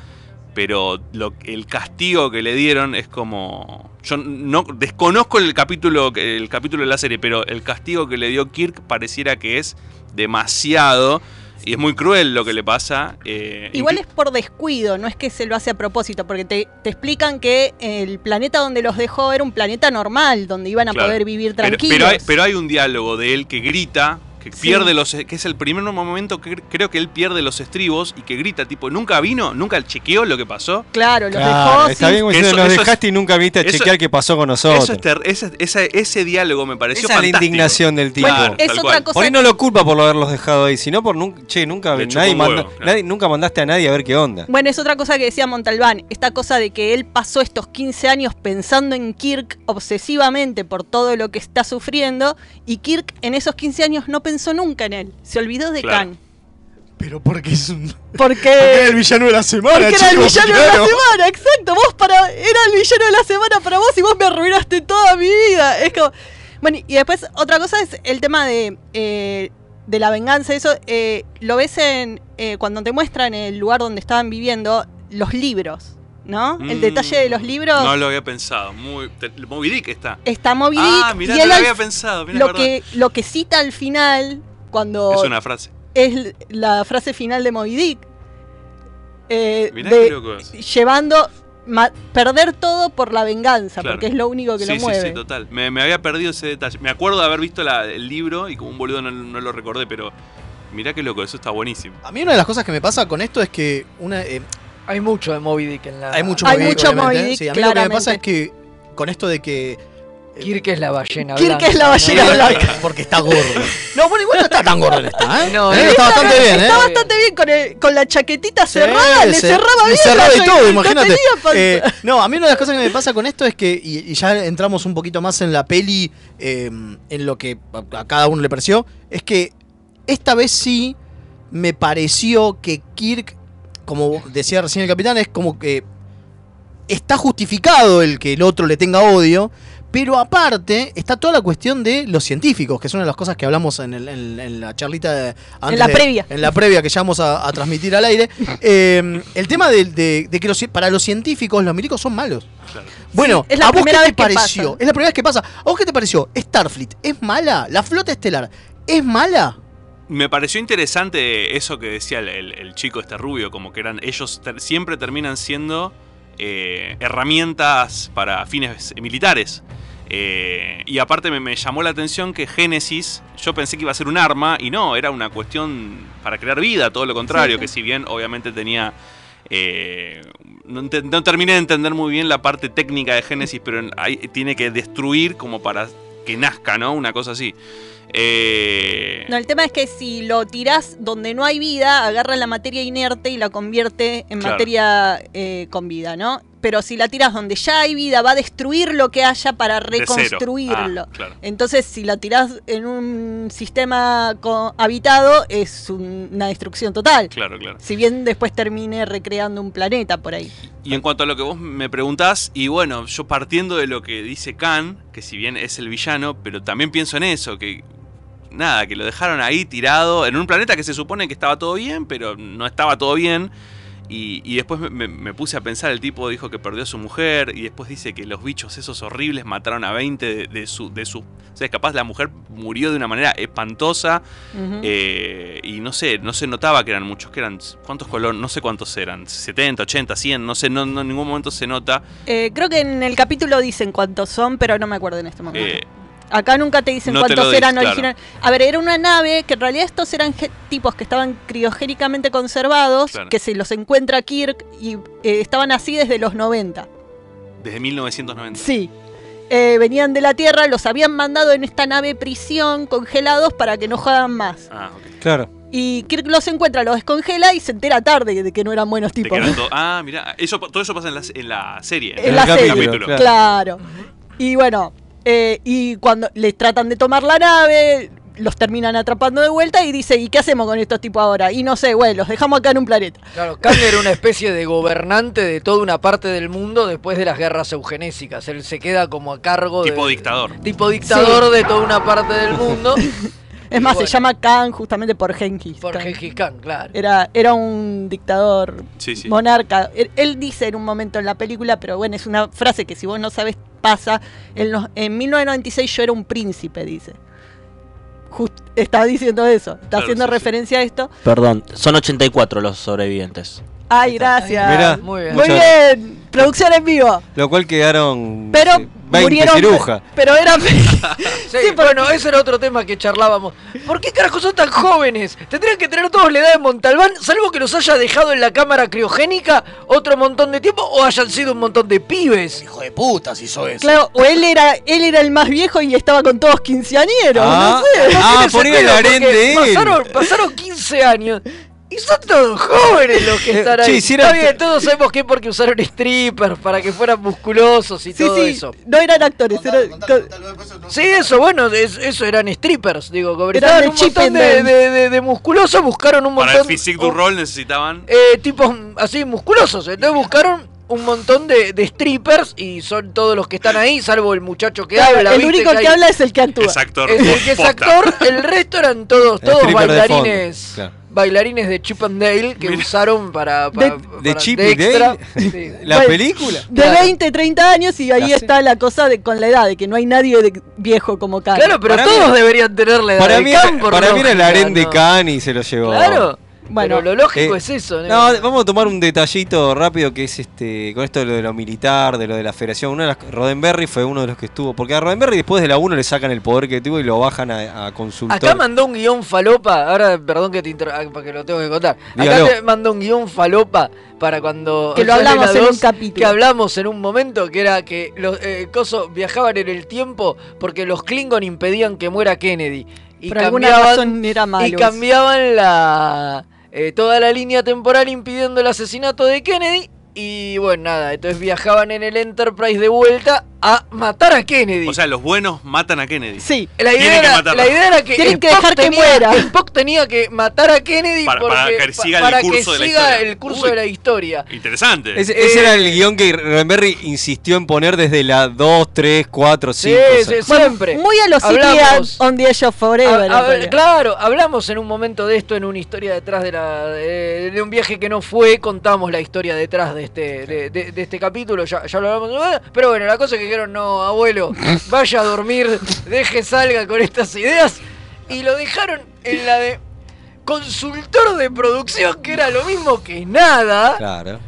pero el castigo que le dieron es como. Yo no desconozco el capítulo, el capítulo de la serie, pero el castigo que le dio Kirk pareciera que es demasiado. Y es muy cruel lo que le pasa. eh, Igual es por descuido, no es que se lo hace a propósito, porque te, te explican que el planeta donde los dejó era un planeta normal, donde iban a Claro. poder vivir Pero- tranquilos. Pero, hay, pero hay un diálogo de él que grita, que Sí. pierde los que es el primer momento que creo que él pierde los estribos y que grita tipo nunca vino nunca chequeó lo que pasó Claro, los Claro, dejó está bien eso- los eso es- dejaste y nunca viste a eso- chequear qué pasó con nosotros. eso es ter- ese, ese, ese diálogo me pareció Esa es la fantástico. indignación del tipo. Claro, es otra cosa- Por ahí no lo culpa por haberlos dejado ahí, sino por nunca, che, nunca, Le chupó nadie un manda- huevo, claro. nadie- nunca mandaste a nadie a ver qué onda. Bueno, es otra cosa que decía Montalbán, esta cosa de que él pasó estos 15 años pensando en Kirk obsesivamente por todo lo que está sufriendo y Kirk en esos 15 años no pensó nunca en él, se olvidó de Claro. Khan. Pero porque es un. Porque, Porque era el villano de la semana, porque era el chicos, villano de claro. la semana, exacto, vos para era el villano de la semana para vos y vos me arruinaste toda mi vida. Es como bueno, y después otra cosa es el tema de eh, de la venganza, eso eh, lo ves en eh, cuando te muestran el lugar donde estaban viviendo los libros, ¿no? El Mm, detalle de los libros no lo había pensado muy te- Moby Dick está está Moby Dick ah mirá y no lo al- había pensado mirá, lo verdad. que lo que cita al final cuando es una frase es la frase final de Moby Dick. Eh, Mirá de- qué loco es. llevando ma- perder todo por la venganza, Claro. porque es lo único que sí, lo sí, mueve. sí, total. Me, me había perdido ese detalle. Me acuerdo de haber visto la- el libro y como un boludo no, no lo recordé, pero mirá qué loco, eso está buenísimo. A mí una de las cosas que me pasa con esto es que una, eh, Hay mucho de Moby Dick en la. hay mucho Hay Moby Dick, mucho Moby Dick, sí, a mí lo que me claramente. pasa es que con esto de que Kirk es la ballena Kirk blanca. es la ballena ¿no? blanca. porque está gordo. No, bueno, igual no está tan gordo en esta, ¿eh? No, Eh, no, está bastante bien, ¿eh? Está bastante bien con, el- con la chaquetita Sí, cerrada, le se- cerraba le bien. cerraba la y todo, imagínate. Eh, no, a mí una de las cosas que me pasa con esto es que, y, y ya entramos un poquito más en la peli, eh, en lo que a, a cada uno le pareció, es que esta vez sí me pareció que Kirk, como decía recién el capitán, es como que está justificado el que el otro le tenga odio. Pero aparte está toda la cuestión de los científicos, que es una de las cosas que hablamos en, el- en- en la charlita de, antes la de- previa. En la previa que ya vamos a, a transmitir al aire. Eh, el tema de, de- de que los para los científicos los milicos son malos. Bueno, es la ¿a vos qué primera te vez que pareció? pasa. Es la primera vez que pasa. ¿A vos qué te pareció? ¿Starfleet es mala? ¿La flota estelar es mala? Me pareció interesante eso que decía el, el- el chico este rubio, como que eran ellos ter- siempre terminan siendo eh, herramientas para fines militares. Eh, y aparte me, me llamó la atención que Génesis, yo pensé que iba a ser un arma y no, era una cuestión para crear vida, todo lo contrario, Sí. que si bien obviamente tenía... eh, no, no terminé de entender muy bien la parte técnica de Génesis, pero ahí tiene que destruir como para que nazca, ¿no? Una cosa así. Eh, No, el tema es que si lo tirás donde no hay vida, agarra la materia inerte y la convierte en Claro. materia eh, con vida, ¿no? Pero si la tiras donde ya hay vida, va a destruir lo que haya para reconstruirlo. Ah, claro. Entonces, si la tirás en un sistema habitado, es un- una destrucción total. Claro, claro. Si bien después termine recreando un planeta por ahí. Y en cuanto a lo que vos me preguntás, y bueno, yo partiendo de lo que dice Khan, que si bien es el villano, pero también pienso en eso, que nada, que lo dejaron ahí tirado en un planeta que se supone que estaba todo bien, pero no estaba todo bien. Y, y después me, puse a pensar, el tipo dijo que perdió a su mujer y después dice que los bichos esos horribles mataron a 20 de, de su... De su o sea, capaz la mujer murió de una manera espantosa eh, y no sé, no se notaba que eran muchos, que eran... ¿Cuántos colores? No sé cuántos eran, 70, 80, 100, no sé, no, no en ningún momento se nota. Eh, creo que en el capítulo dicen cuántos son, pero no me acuerdo en este momento. Eh, Acá nunca te dicen No te cuántos lo eran claro. originales. A ver, era una nave que en realidad estos eran tipos que estaban criogénicamente conservados, Claro. que se los encuentra Kirk y eh, estaban así desde los 90. Desde 1990. Sí. Eh, venían de la Tierra, los habían mandado en esta nave prisión congelados para que no jodan más. Ah, ok. Claro. Y Kirk los encuentra, los descongela y se entera tarde de que no eran buenos tipos. eran ah, mira, eso, todo eso pasa en la, en la serie. en la serie. capítulo, capítulo. Claro. Y bueno, eh, y cuando les tratan de tomar la nave, los terminan atrapando de vuelta y dice, ¿y qué hacemos con estos tipos ahora? Y no sé, bueno, los dejamos acá en un planeta. Claro, Kang era una especie de gobernante de toda una parte del mundo después de las guerras eugenésicas. Él se queda como a cargo Tipo de. dictador. Tipo dictador de toda una parte del mundo. Es más, bueno. se llama Khan justamente por Genghis. Por Khan. Gengis Khan, claro. Era, era un dictador Sí, sí. monarca. Él, él dice en un momento en la película, pero bueno, es una frase que si vos no sabes pasa. En, los- en 1996 yo era un príncipe, dice. Just- está diciendo eso, está Claro, haciendo sí, sí. referencia a esto. Perdón, son 84 los sobrevivientes. Ay, gracias. Mirá, Muy bien. Muy bien. Producción en vivo. Lo cual quedaron Pero no 20 murieron. cirujas. Pero era. Sí, bueno, ese era otro tema que charlábamos. ¿Por qué carajo son tan jóvenes? Tendrían que tener todos la edad de Montalbán, salvo que los haya dejado en la cámara criogénica otro montón de tiempo o hayan sido un montón de pibes. Hijo de puta, si hizo eso. Claro, o él era, él era el más viejo y estaba con todos quinceañeros. Ah, no sé. ah, tiene poner el él. Pasaron, pasaron 15 años. Y son todos jóvenes los que están Che, ahí. si era- Está bien, todos sabemos que es porque usaron strippers para que fueran musculosos y Sí, todo sí, eso. no eran actores, eran- Sí, eso, bueno, es- eso eran strippers, digo, Eran cobraron un montón de, de- de- de musculosos, buscaron un Para montón... el Physique du Roll necesitaban. eh, tipos así musculosos. Entonces buscaron un montón de, de strippers y son todos los que están ahí, salvo el muchacho que Claro, habla. el ¿viste? único que habla es el que actúa. Es actor. es el que es posta. actor, el resto eran todos, todos de bailarines. claro. Bailarines de Chip and Dale que usaron para, De- para- ¿De para- Chip de extra. Dale? Sí. ¿La Bueno, película? De Claro. 20, 30 años y ahí está la cosa de con la edad, de que no hay nadie de viejo como Khan. Claro, pero Para mí- todos deberían tener la edad Para de mí, Khan, era, por para mí era el harén de. Khan y se lo llevó. Claro. Bueno, pero lo lógico Eh, es eso. ¿no? No, vamos a tomar un detallito rápido que es este con esto de lo de lo militar, de lo de la federación. Uno de las, Roddenberry fue uno de los que estuvo. Porque a Roddenberry después de la 1 le sacan el poder que tuvo y lo bajan a, a consultor. Acá mandó un guion falopa, ahora perdón que te inter... ah, porque lo tengo que contar. Dígalo. Acá te mandó un guion falopa para cuando Que lo hablamos la en un capítulo. Que hablamos en un momento que era que los eh, cosos viajaban en el tiempo porque los Klingon impedían que muera Kennedy. Y por alguna cambiaban, razón era y cambiaban la eh, toda la línea temporal impidiendo el asesinato de Kennedy. Y bueno, nada, entonces viajaban en el Enterprise de vuelta a matar a Kennedy. O sea, los buenos matan a Kennedy. Sí. La Tienen idea, que era, matarlo. la idea era que Tienen que dejar que tenía- muera. Spock tenía que matar a Kennedy Para- porque- para que siga el para curso que de la siga historia. el curso Uy. de la historia. Interesante. Ese, ese Eh, era el guion que Roddenberry insistió en poner desde la 2, 3, 4, 5. Sí, sí, siempre. Muy a los Hablamos- on the Edge of Forever. A- a- claro, hablamos en un momento de esto en una historia detrás de la de, de un viaje que no fue, contamos la historia detrás de este de, de- de este capítulo, ya, ya lo hablamos, pero bueno, la cosa es que dijeron, no, abuelo, vaya a dormir, deje salga con estas ideas y lo dejaron en la de consultor de producción, que era lo mismo que nada. Claro.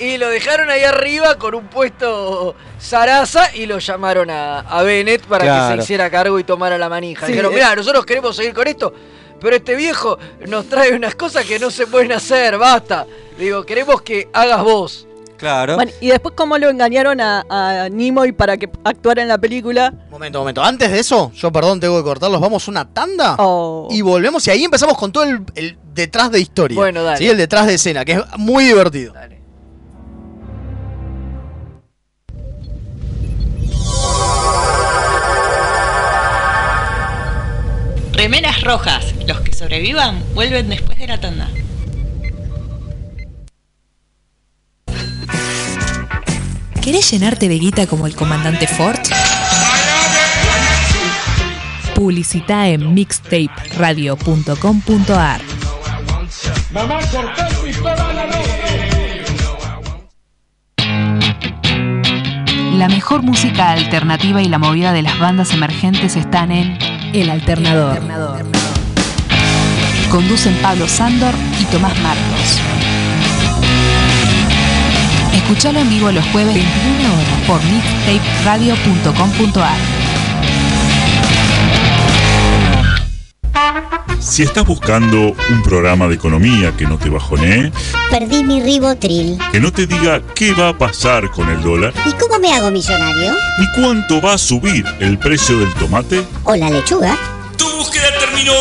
Y lo dejaron ahí arriba con un puesto zaraza y lo llamaron a, a Bennett para que se hiciera cargo y tomara la manija. Sí, Dijeron, eh. mira, nosotros queremos seguir con esto, pero este viejo nos trae unas cosas que no se pueden hacer, basta. Digo, queremos que hagas vos. Claro. Bueno, y después cómo lo engañaron a, a Nimoy para que actuara en la película. Momento, momento. Antes de eso, yo perdón, tengo que cortarlos. Vamos a una tanda Oh. y volvemos. Y ahí empezamos con todo el, el detrás de historia. Bueno, dale. Sí, el detrás de escena, que es muy divertido. Remeras rojas. Los que sobrevivan vuelven después de la tanda. ¿Querés llenarte de guita como el comandante Ford? Publicita en mixtaperadio.com.ar Mamá, La mejor música alternativa y la movida de las bandas emergentes están en El Alternador. Conducen Pablo Sándor y Tomás Marcos. Escuchalo en vivo los jueves 21 horas por mixtaperadio.com.ar. Si estás buscando un programa de economía que no te bajonee, Perdí mi ribotril. que no te diga qué va a pasar con el dólar, ¿Y cómo me hago millonario? ni cuánto va a subir el precio del tomate, ¿O la lechuga? ¡Tu búsqueda terminó!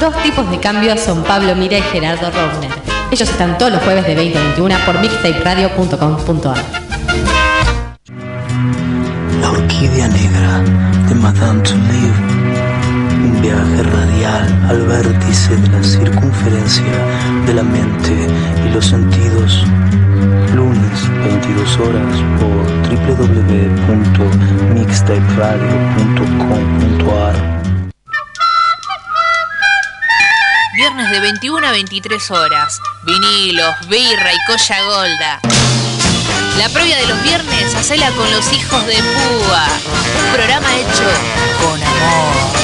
Dos tipos de cambios son Pablo Mira y Gerardo Rovner. Ellos están todos los jueves de 20 a 21 por mixtaperadio.com.ar. La orquídea negra de Madame Touleau. Un viaje radial al vértice de la circunferencia de la mente y los sentidos. Lunes, 22 horas por www.mixtaperadio.com.ar De 21 a 23 horas. Vinilos, birra y colla golda. La previa de los viernes, hacela con los hijos de Púa. Un programa hecho con amor.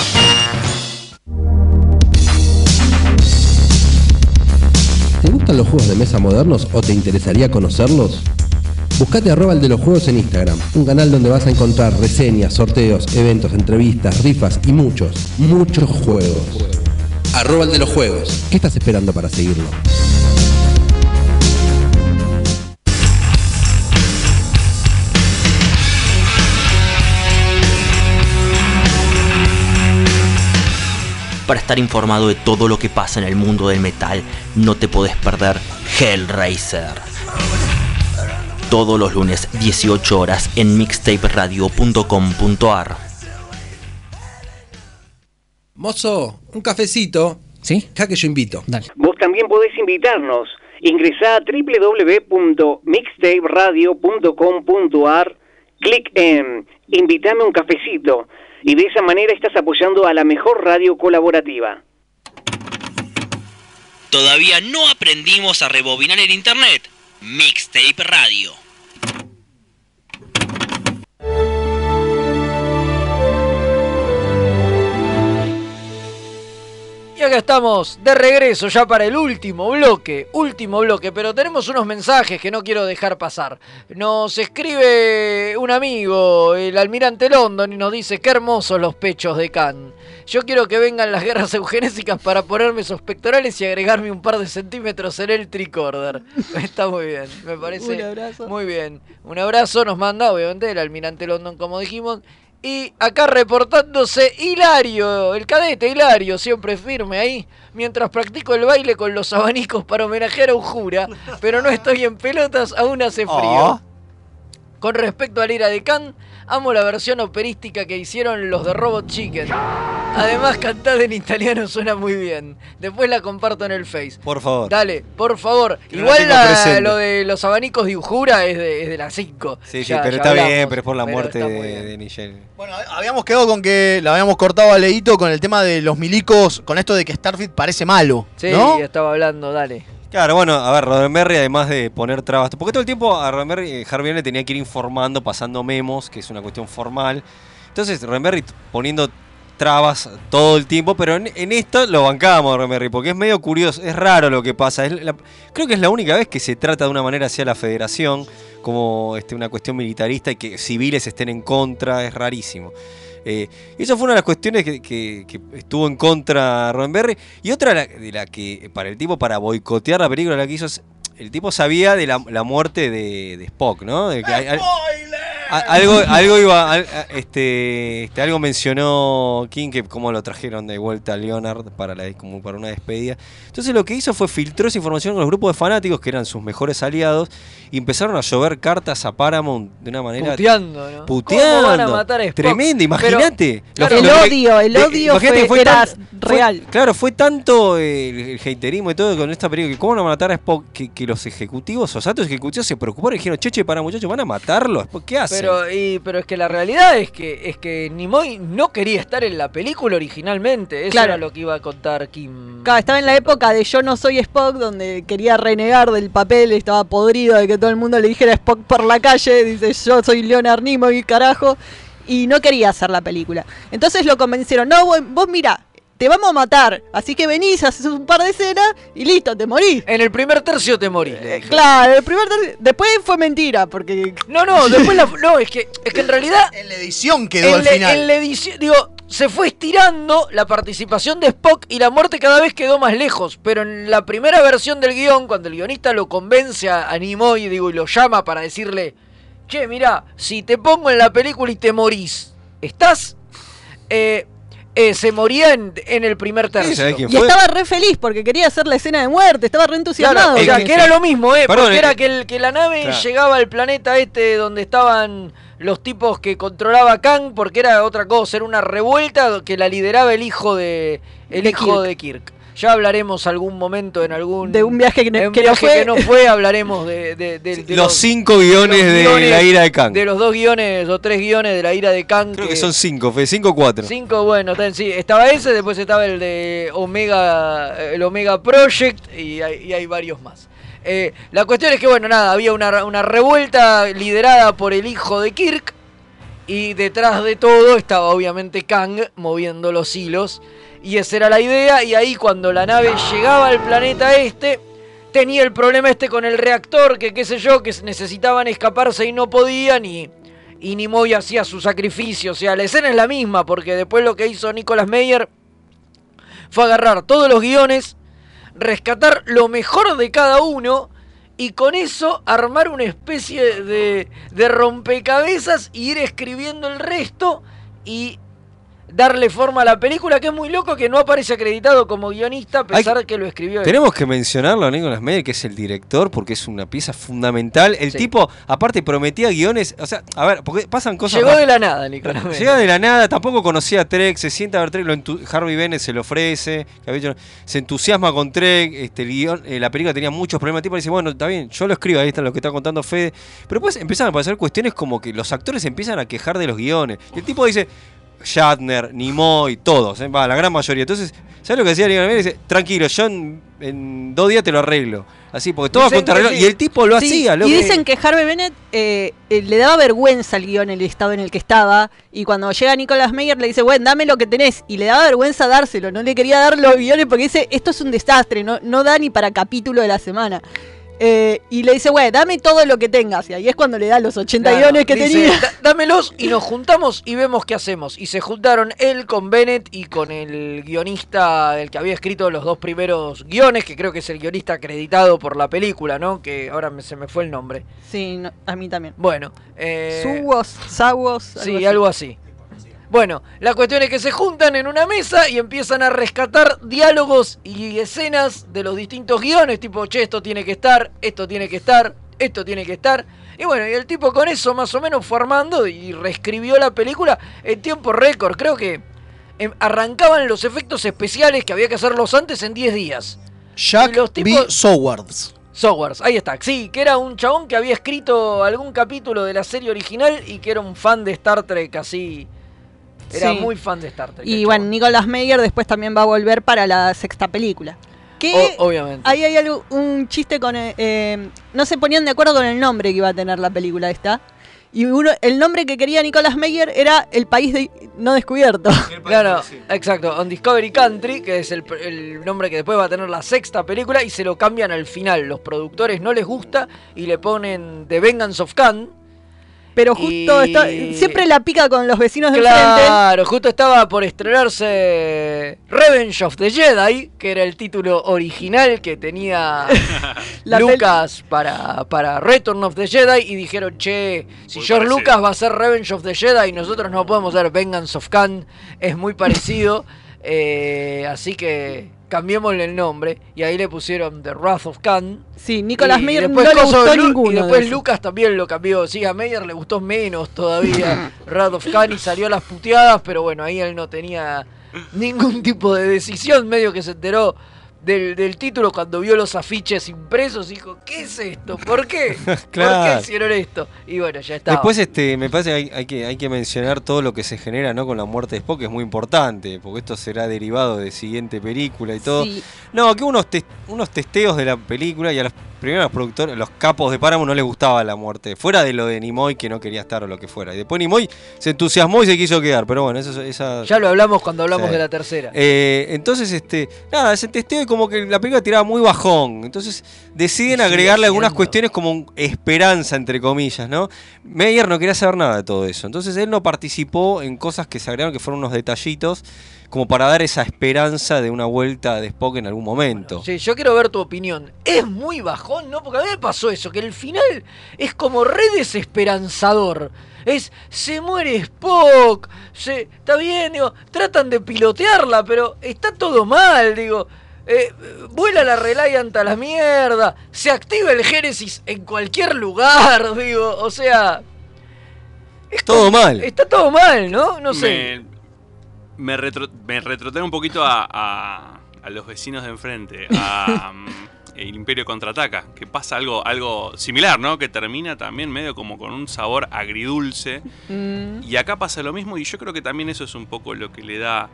¿Te gusta gustan los juegos de mesa modernos o te interesaría conocerlos? Buscate arroba el de los juegos en Instagram, un canal donde vas a encontrar reseñas, sorteos, eventos, entrevistas, rifas y muchos, muchos juegos. Arroba el de los juegos. ¿Qué estás esperando para seguirlo? Para estar informado de todo lo que pasa en el mundo del metal, no te podés perder Hellraiser. Todos los lunes, 18 horas, en mixtaperadio.com.ar. Mozo, un cafecito. ¿Sí? Ya que yo invito. Dale. Vos también podés invitarnos. Ingresá a www.mixtaperadio.com.ar, clic en Invítame un cafecito y de esa manera estás apoyando a la mejor radio colaborativa. Todavía no aprendimos a rebobinar el internet. Mixtape Radio. Y acá estamos de regreso ya para el último bloque, último bloque, pero tenemos unos mensajes que no quiero dejar pasar. Nos escribe un amigo, el almirante London, y nos dice, qué hermosos los pechos de Khan. Yo quiero que vengan las guerras eugenésicas para ponerme esos pectorales y agregarme un par de centímetros en el tricorder. Está muy bien, me parece Un abrazo. muy bien. Un abrazo nos manda, obviamente, el almirante London, como dijimos. Y acá reportándose Hilario, el cadete Hilario, siempre firme ahí, mientras practico el baile con los abanicos para homenajear a Ujura, pero no estoy en pelotas, aún hace frío. Oh. Con respecto a la ira de Khan, amo la versión operística que hicieron los de Robot Chicken. Además, cantada en italiano suena muy bien. Después la comparto en el Face. Por favor. Dale, por favor. Que Igual la lo de los abanicos de Ujura es de, es de las 5. Sí, sí, pero está bien, pero es por la muerte de, de Nigel. Habíamos quedado con que la habíamos cortado a Leito con el tema de los milicos, con esto de que Starfield parece malo. Sí, ¿no? estaba hablando, dale. Claro, bueno, a ver, Roddenberry además de poner trabas, porque todo el tiempo a Roddenberry, eh, Harvey le tenía que ir informando, pasando memos, que es una cuestión formal. Entonces, Roddenberry poniendo trabas todo el tiempo, pero en, esto lo bancábamos a porque es medio curioso, es raro lo que pasa. Creo que es la única vez que se trata de una manera hacia la federación, como este, una cuestión militarista y que civiles estén en contra, es rarísimo. Eh, y eso fue una de las cuestiones que, que- que estuvo en contra Roddenberry. Y otra la- de la que, para el tipo, para boicotear la película, la que hizo, el tipo sabía de la, la muerte de, de Spock, ¿no? De que a- algo, algo iba, este, este, algo mencionó King que cómo lo trajeron de vuelta a Leonard para la, como para una despedida. Entonces lo que hizo fue filtró esa información con los grupos de fanáticos que eran sus mejores aliados y empezaron a llover cartas a Paramount de una manera Puteando, ¿no? puteando. ¿Cómo van a matar a Spock? Tremendo, imagínate. El odio, el odio fue, era tan- fue- real. claro, fue tanto el, el haterismo y todo con esta película que cómo van a matar a Spock que, que los ejecutivos, los altos ejecutivos se preocuparon y dijeron, cheche, para muchachos, van a matarlo. ¿Qué hacen? Pero, y, pero es que la realidad es que es que Nimoy no quería estar en la película originalmente. Eso Claro. era lo que iba a contar Kim. Claro, estaba en la época de Yo no soy Spock, donde quería renegar del papel, estaba podrido de que todo el mundo le dijera Spock por la calle, dice yo soy Leonard Nimoy, carajo, y no quería hacer la película. Entonces lo convencieron, no, vos, vos mira, te vamos a matar, así que venís, haces un par de escenas y listo, te morís. En el primer tercio te morís. dije. Claro, el primer tercio- después fue mentira, porque... No, no, después la, no, es que, es que en realidad. En la edición quedó en al final. en la edición, digo, se fue estirando la participación de Spock y la muerte cada vez quedó más lejos. Pero en la primera versión del guion, cuando el guionista lo convence a, a Nimoy digo, y lo llama para decirle: Che, mira, si te pongo en la película y te morís, ¿estás? Eh, eh, se moría en, en el primer tercio. Y estaba re feliz porque quería hacer la escena de muerte, estaba re entusiasmado. Claro, o sea, que era lo mismo, ¿eh? Perdón, porque eh, era que, el- que la nave claro. llegaba al planeta este donde estaban los tipos que controlaba Kang, porque era otra cosa, era una revuelta que la lideraba el hijo de el De hijo Kirk. de Kirk. Ya hablaremos algún momento en algún De un viaje que no- un que no viaje fue. que no fue, hablaremos de, de- de- de los cinco guiones de guiones- la ira de Kang. de los dos guiones o tres guiones de la ira de Kang. Creo que son cinco, fue cinco o cuatro. Cinco, bueno, está- sí, estaba ese, después estaba el de Omega, el Omega Project y hay, y hay varios más. Eh, la cuestión es que, bueno, nada, había una, una revuelta liderada por el hijo de Kirk y detrás de todo estaba obviamente Kang moviendo los hilos y esa era la idea y ahí cuando la nave llegaba al planeta este tenía el problema este con el reactor, que qué sé yo, que necesitaban escaparse y no podían y, y Nimoy hacía su sacrificio. O sea, la escena es la misma, porque después lo que hizo Nicolas Meyer fue agarrar todos los guiones, rescatar lo mejor de cada uno y con eso armar una especie de, de rompecabezas y ir escribiendo el resto y darle forma a la película, que es muy loco que no aparece acreditado como guionista a pesar de que lo escribió él. Tenemos que mencionarlo a Nicolas Meyer, que es el director, porque es una pieza fundamental. El Sí. tipo, aparte, prometía guiones. O sea, a ver, porque pasan cosas. Llegó de la nada, Nicolás Meyer. Llega de la nada, tampoco conocía a Trek, se sienta a ver Trek, lo Harvey Bennett se lo ofrece, se entusiasma con Trek, este, el eh, la película tenía muchos problemas, el tipo dice, bueno, está bien, yo lo escribo, ahí está lo que está contando Fede, pero después empiezan a aparecer cuestiones como que los actores empiezan a quejar de los guiones, y el tipo dice, Shatner, Nimoy, todos, eh, va, la gran mayoría, entonces, ¿sabes lo que decía Meyer? Dice, tranquilo, yo en, en dos días te lo arreglo, así, porque todo contrarreloj, sí. y el tipo lo Sí, hacía, lo y que- dicen que Harvey Bennett eh, eh, le daba vergüenza al guion el estado en el que estaba. Y cuando llega Nicolas Meyer le dice, bueno, dame lo que tenés. Y le daba vergüenza dárselo. No le quería dar los guiones porque dice, esto es un desastre. No, no da ni para capítulo de la semana. Eh, y le dice, bueno, dame todo lo que tengas. Y ahí es cuando le da los 80 Claro, guiones que dice, tenía. "Da- Dámelos y nos juntamos y vemos qué hacemos. Y se juntaron él con Bennett y con el guionista, el que había escrito los dos primeros guiones, que creo que es el guionista acreditado por la película, ¿no? Que ahora me- se me fue el nombre. Sí, no, a mí también. Bueno, eh, Suwos, Sawos. Sí, algo así. Bueno, la cuestión es que se juntan en una mesa y empiezan a rescatar diálogos y escenas de los distintos guiones, tipo, che, esto tiene que estar, esto tiene que estar, esto tiene que estar. Y bueno, y el tipo con eso más o menos fue armando y reescribió la película en tiempo récord. Creo que em, arrancaban los efectos especiales que había que hacerlos antes en 10 días. Jack los B. tipos- Sowards. Sowards, ahí está. Sí, que era un chabón que había escrito algún capítulo de la serie original y que era un fan de Star Trek, así. Era Sí. muy fan de Star Trek. Y bueno, Nicolas Meyer después también va a volver para la sexta película. Que O- obviamente. ahí hay algo, un chiste con... eh, eh, no se ponían de acuerdo con el nombre que iba a tener la película esta. Y uno, el nombre que quería Nicolas Meyer era El País de- No Descubierto. Claro, exacto. On Discovery Country, que es el, el nombre que después va a tener la sexta película, y se lo cambian al final. Los productores no les gusta y le ponen The Vengeance of Khan. Pero justo está- siempre la pica con los vecinos de Claro, justo estaba por estrenarse Revenge of the Jedi, que era el título original que tenía La Lucas para, para Return of the Jedi y dijeron, che, si George Lucas va a hacer Revenge of the Jedi y nosotros no podemos hacer Vengeance of Khan, es muy parecido, eh, así que cambiémosle el nombre y ahí le pusieron The Wrath of Khan. Sí, Nicolas Y Meyer no le gustó Lu- ninguno Y de después. Lucas también lo cambió. Sí, a Meyer le gustó menos todavía Wrath of Khan y salió a las puteadas, pero bueno, ahí él no tenía ningún tipo de decisión, medio que se enteró del, del título cuando vio los afiches impresos y dijo, ¿qué es esto? ¿Por qué? ¿Por qué hicieron esto? Y bueno, ya está. Después este, me parece que hay, hay que hay que mencionar todo lo que se genera ¿no? con la muerte de Spock, que es muy importante, porque esto será derivado de siguiente película y todo. Sí. No, que unos, tes- unos testeos de la película y a los primeros productores, los capos de Paramount no les gustaba la muerte, fuera de lo de Nimoy que no quería estar o lo que fuera. Y después Nimoy se entusiasmó y se quiso quedar, pero bueno, eso, esa... Ya lo hablamos cuando hablamos Sí. de la tercera. Eh, entonces, este, nada, ese testeo y como que la película tiraba muy bajón. Entonces deciden agregarle algunas siendo. cuestiones como esperanza, entre comillas, ¿no? Meyer no quería saber nada de todo eso. Entonces él no participó en cosas que se agregaron que fueron unos detallitos como para dar esa esperanza de una vuelta de Spock en algún momento. Sí, yo quiero ver tu opinión. Es muy bajón, ¿no? Porque a mí me pasó eso, que el final es como re desesperanzador. Es, se muere Spock, se, está bien, digo, tratan de pilotearla, pero está todo mal, digo. Eh, vuela la Reliant a la mierda, se activa el Génesis en cualquier lugar, digo, o sea... es Todo mal. Está todo mal, ¿no? No sé. Me, me, retro, me retrotrae un poquito a, a- a los vecinos de enfrente, a mm, El Imperio Contraataca, que pasa algo, algo similar, ¿no? Que termina también medio como con un sabor agridulce. Mm. Y acá pasa lo mismo y yo creo que también eso es un poco lo que le da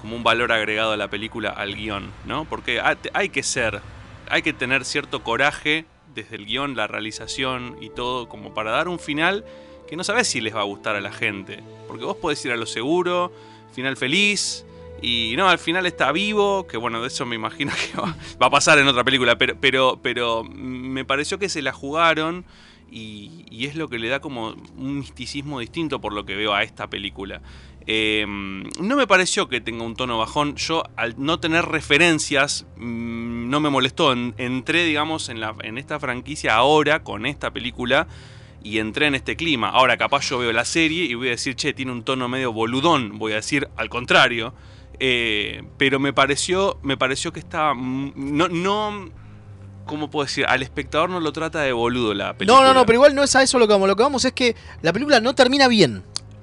como un valor agregado a la película al guion, ¿no? Porque hay que ser, hay que tener cierto coraje desde el guion, la realización y todo, como para dar un final que no sabes si les va a gustar a la gente. Porque vos podés ir a lo seguro, final feliz, Y no, al final está vivo, que bueno, de eso me imagino que va, a pasar en otra película, pero, pero, pero me pareció que se la jugaron y, es lo que le da como un misticismo distinto por lo que veo a esta película. Eh, no me pareció que tenga un tono bajón. Yo, al no tener referencias, mm, no me molestó. En- entré, digamos, en, la, en esta franquicia ahora, con esta película, y entré en este clima. Ahora, capaz yo veo la serie y voy a decir, che, tiene un tono medio boludón. Voy a decir al contrario. Eh, pero me pareció, me pareció que estaba. No, no. ¿Cómo puedo decir? Al espectador no lo trata de boludo la película. No, no, no, pero igual no es a eso lo que vamos. Lo que vamos es que la película no termina bien.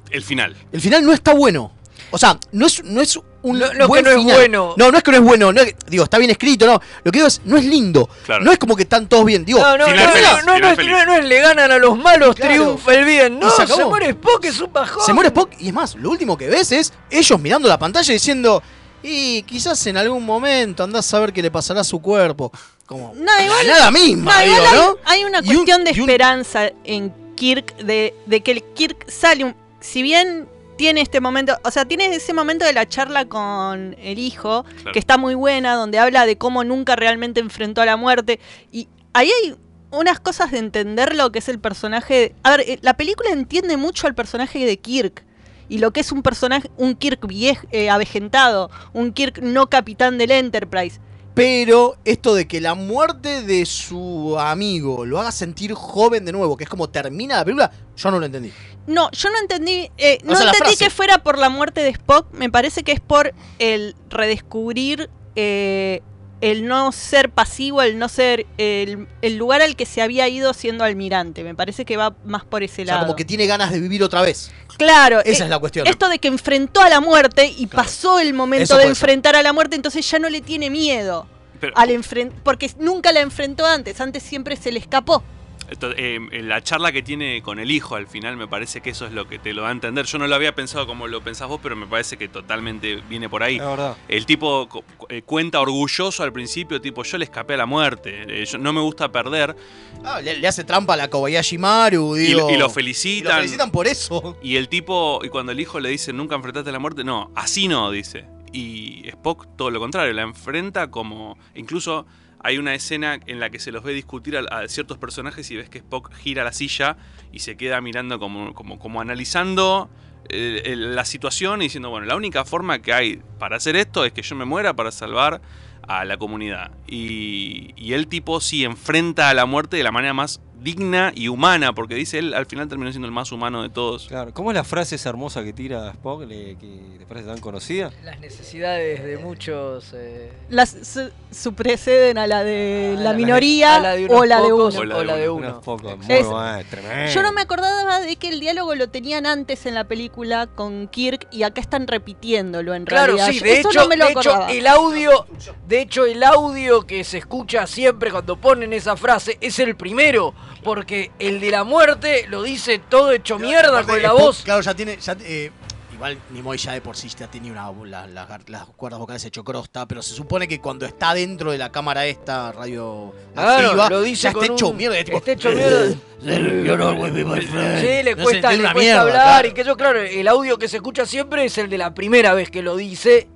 El final. El final no está bueno. O sea, no es, no es un No- no es que buen no es final. bueno. No, no es que no es bueno. no es que- digo, está bien escrito, no. Lo que digo es, no es lindo. Claro. No es como que están todos bien. Digo, No, no, no, final no, feliz. no, no, Final no es- feliz. no es- no es le ganan a los malos, Claro. triunfa el bien. No, se se, muere Spock, es un bajón. Se muere Spock y es más, lo último que ves es ellos mirando la pantalla diciendo, y quizás en algún momento andás a ver qué le pasará a su cuerpo. Como, No, igual, nada misma, no, digo, hay, ¿no? hay una Y un- cuestión de y un- esperanza en Kirk, de, de que el Kirk sale, un- si bien tiene este momento, o sea, tiene ese momento de la charla con el hijo, Claro. que está muy buena, donde habla de cómo nunca realmente enfrentó a la muerte, y ahí hay unas cosas de entender lo que es el personaje. A ver, eh, la película entiende mucho al personaje de Kirk. Y lo que es un personaje, un Kirk viejo, avejentado, un Kirk no capitán del Enterprise. Pero esto de que la muerte de su amigo lo haga sentir joven de nuevo, que es como termina la película, yo no lo entendí. No, yo no entendí, eh, no sea, entendí que fuera por la muerte de Spock, me parece que es por el redescubrir eh, el no ser pasivo, el no ser el, el lugar al que se había ido siendo almirante, me parece que va más por ese O sea, lado. como que tiene ganas de vivir otra vez. Claro, Esa eh, es la cuestión. Esto de que enfrentó a la muerte y pasó el momento Eso de ser. enfrentar a la muerte, entonces ya no le tiene miedo. Pero- al enfren- porque nunca la enfrentó antes, antes siempre se le escapó. Esto, eh, la charla que tiene con el hijo al final me parece que eso es lo que te lo da a entender. Yo no lo había pensado como lo pensás vos, pero me parece que totalmente viene por ahí. La verdad. El tipo eh, cuenta orgulloso al principio, tipo, yo le escapé a la muerte, eh, yo- no me gusta perder. Ah, le, le hace trampa a la Kobayashi Maru, Y, digo. lo- y lo Y lo felicitan. felicitan por eso. Y el tipo, y cuando el hijo le dice, nunca enfrentaste a la muerte, no, así no, dice. Y Spock todo lo contrario, la enfrenta como... Incluso hay una escena en la que se los ve discutir a, ciertos personajes y ves que Spock gira la silla y se queda mirando como, como, como analizando eh, la situación y diciendo, bueno, la única forma que hay para hacer esto es que yo me muera para salvar a la comunidad. Y, y el tipo sí enfrenta a la muerte de la manera más digna y humana, porque dice él al final terminó siendo el más humano de todos. Claro, ¿cómo es la frase esa hermosa que tira Spock, le- que te parece tan conocida? Las necesidades de muchos. eh, Las su- supreceden a la de la la- minoría a la de unos o la de pocos uno. o la de O la de uno. Unos pocos, muy Es- bueno, tremendo. Yo no me acordaba de que el diálogo lo tenían antes en la película con Kirk y acá están repitiéndolo en Claro, realidad. sí, Yo- de Eso hecho, no me lo de hecho, acordaba. el audio, de hecho el audio que se escucha siempre cuando ponen esa frase es el primero, porque el de la muerte lo dice todo hecho mierda Aparte, con la voz. Claro, ya tiene. Ya, eh, igual Nimoy ya de por sí ya tenía una, la- la gar- las cuerdas vocales hecho crosta, pero se supone que cuando está dentro de la cámara esta radio Claro, activa, lo dice ya está hecho un- mierda. tipo, está hecho mierda. My friend. Sí, le No cuesta, le cuesta mierda, hablar claro. y que yo, claro, el audio que se escucha siempre es el de la primera vez que lo dice.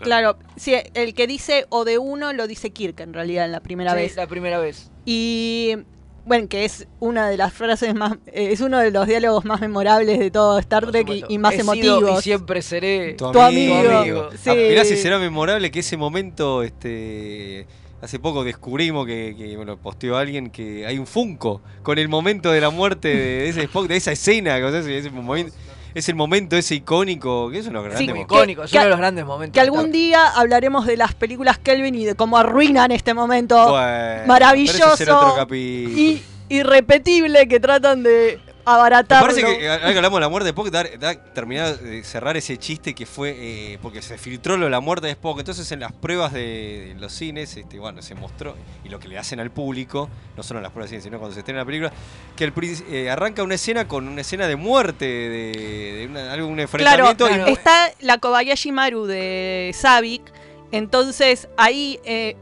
Claro, sí, el que dice o de uno lo dice Kirk en realidad en la primera Sí, vez. la primera vez. Y bueno, que es una de las frases más, eh, es uno de los diálogos más memorables de todo Star Trek y, y más He sido emotivos. y siempre seré Tu Tu amigo. amigo, sí. Ah, mirá si será memorable que ese momento, este. Hace poco descubrimos que, que bueno, posteó alguien que hay un Funko con el momento de la muerte de ese Spock, de esa escena, que, o sea, ese momento, es el momento ese icónico, que es uno de los Sí, grandes Icónico, es que- uno de los grandes momentos. Que algún día hablaremos de las películas Kelvin y de cómo arruinan este momento Bueno, maravilloso pero ese será otro capítulo. y irrepetible que tratan de Me abaratarlo. parece que ahora que hablamos de la muerte de Spock, dar, dar- terminar de cerrar ese chiste que fue eh, porque se filtró lo de la muerte de Spock. Entonces, en las pruebas de, de los cines, este, bueno, se mostró, y lo que le hacen al público, no solo en las pruebas de cine, sino cuando se estrena la película, que el, eh, arranca una escena con una escena de muerte, de, de una- algún Claro, enfrentamiento. y- está la Kobayashi Maru de Savik, entonces ahí eh,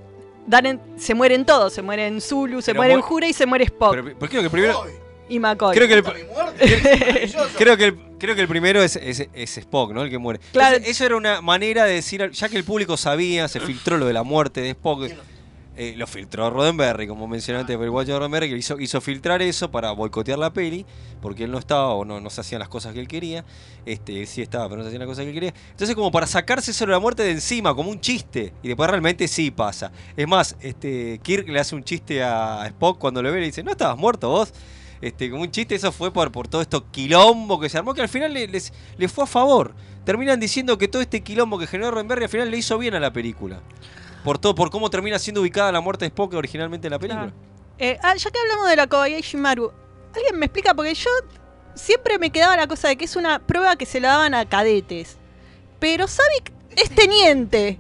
dan en- se mueren todos, se mueren Zulu, se Pero mueren mu- Jura y se muere Spock. pero, pero creo que primero. Y McCoy. Creo que el, creo que el, Creo que el primero es, es, es Spock, ¿no? El que muere. Claro. Eso era una manera de decir, ya que el público sabía, se filtró lo de la muerte de Spock. eh, lo filtró Roddenberry, como mencioné antes, el guacho de Roddenberry, que hizo, hizo filtrar eso para boicotear la peli, porque él no estaba o no, no se hacían las cosas que él quería. Este, él sí estaba, pero no se hacían las cosas que él quería. Entonces, como para sacarse eso de la muerte de encima, como un chiste. Y después realmente sí pasa. Es más, este, Kirk le hace un chiste a Spock cuando lo ve y le dice, ¿no estabas muerto vos? Este, como un chiste, eso fue por, por todo esto quilombo que se armó, que al final le, les, le fue a favor. Terminan diciendo que todo este quilombo que generó Roddenberry al final le hizo bien a la película. Por todo, por cómo termina siendo ubicada la muerte de Spock originalmente en la película. Eh, ah, ya que hablamos de la Kobayashi Maru, ¿alguien me explica? Porque yo siempre me quedaba la cosa de que es una prueba que se la daban a cadetes. Pero Savik es teniente.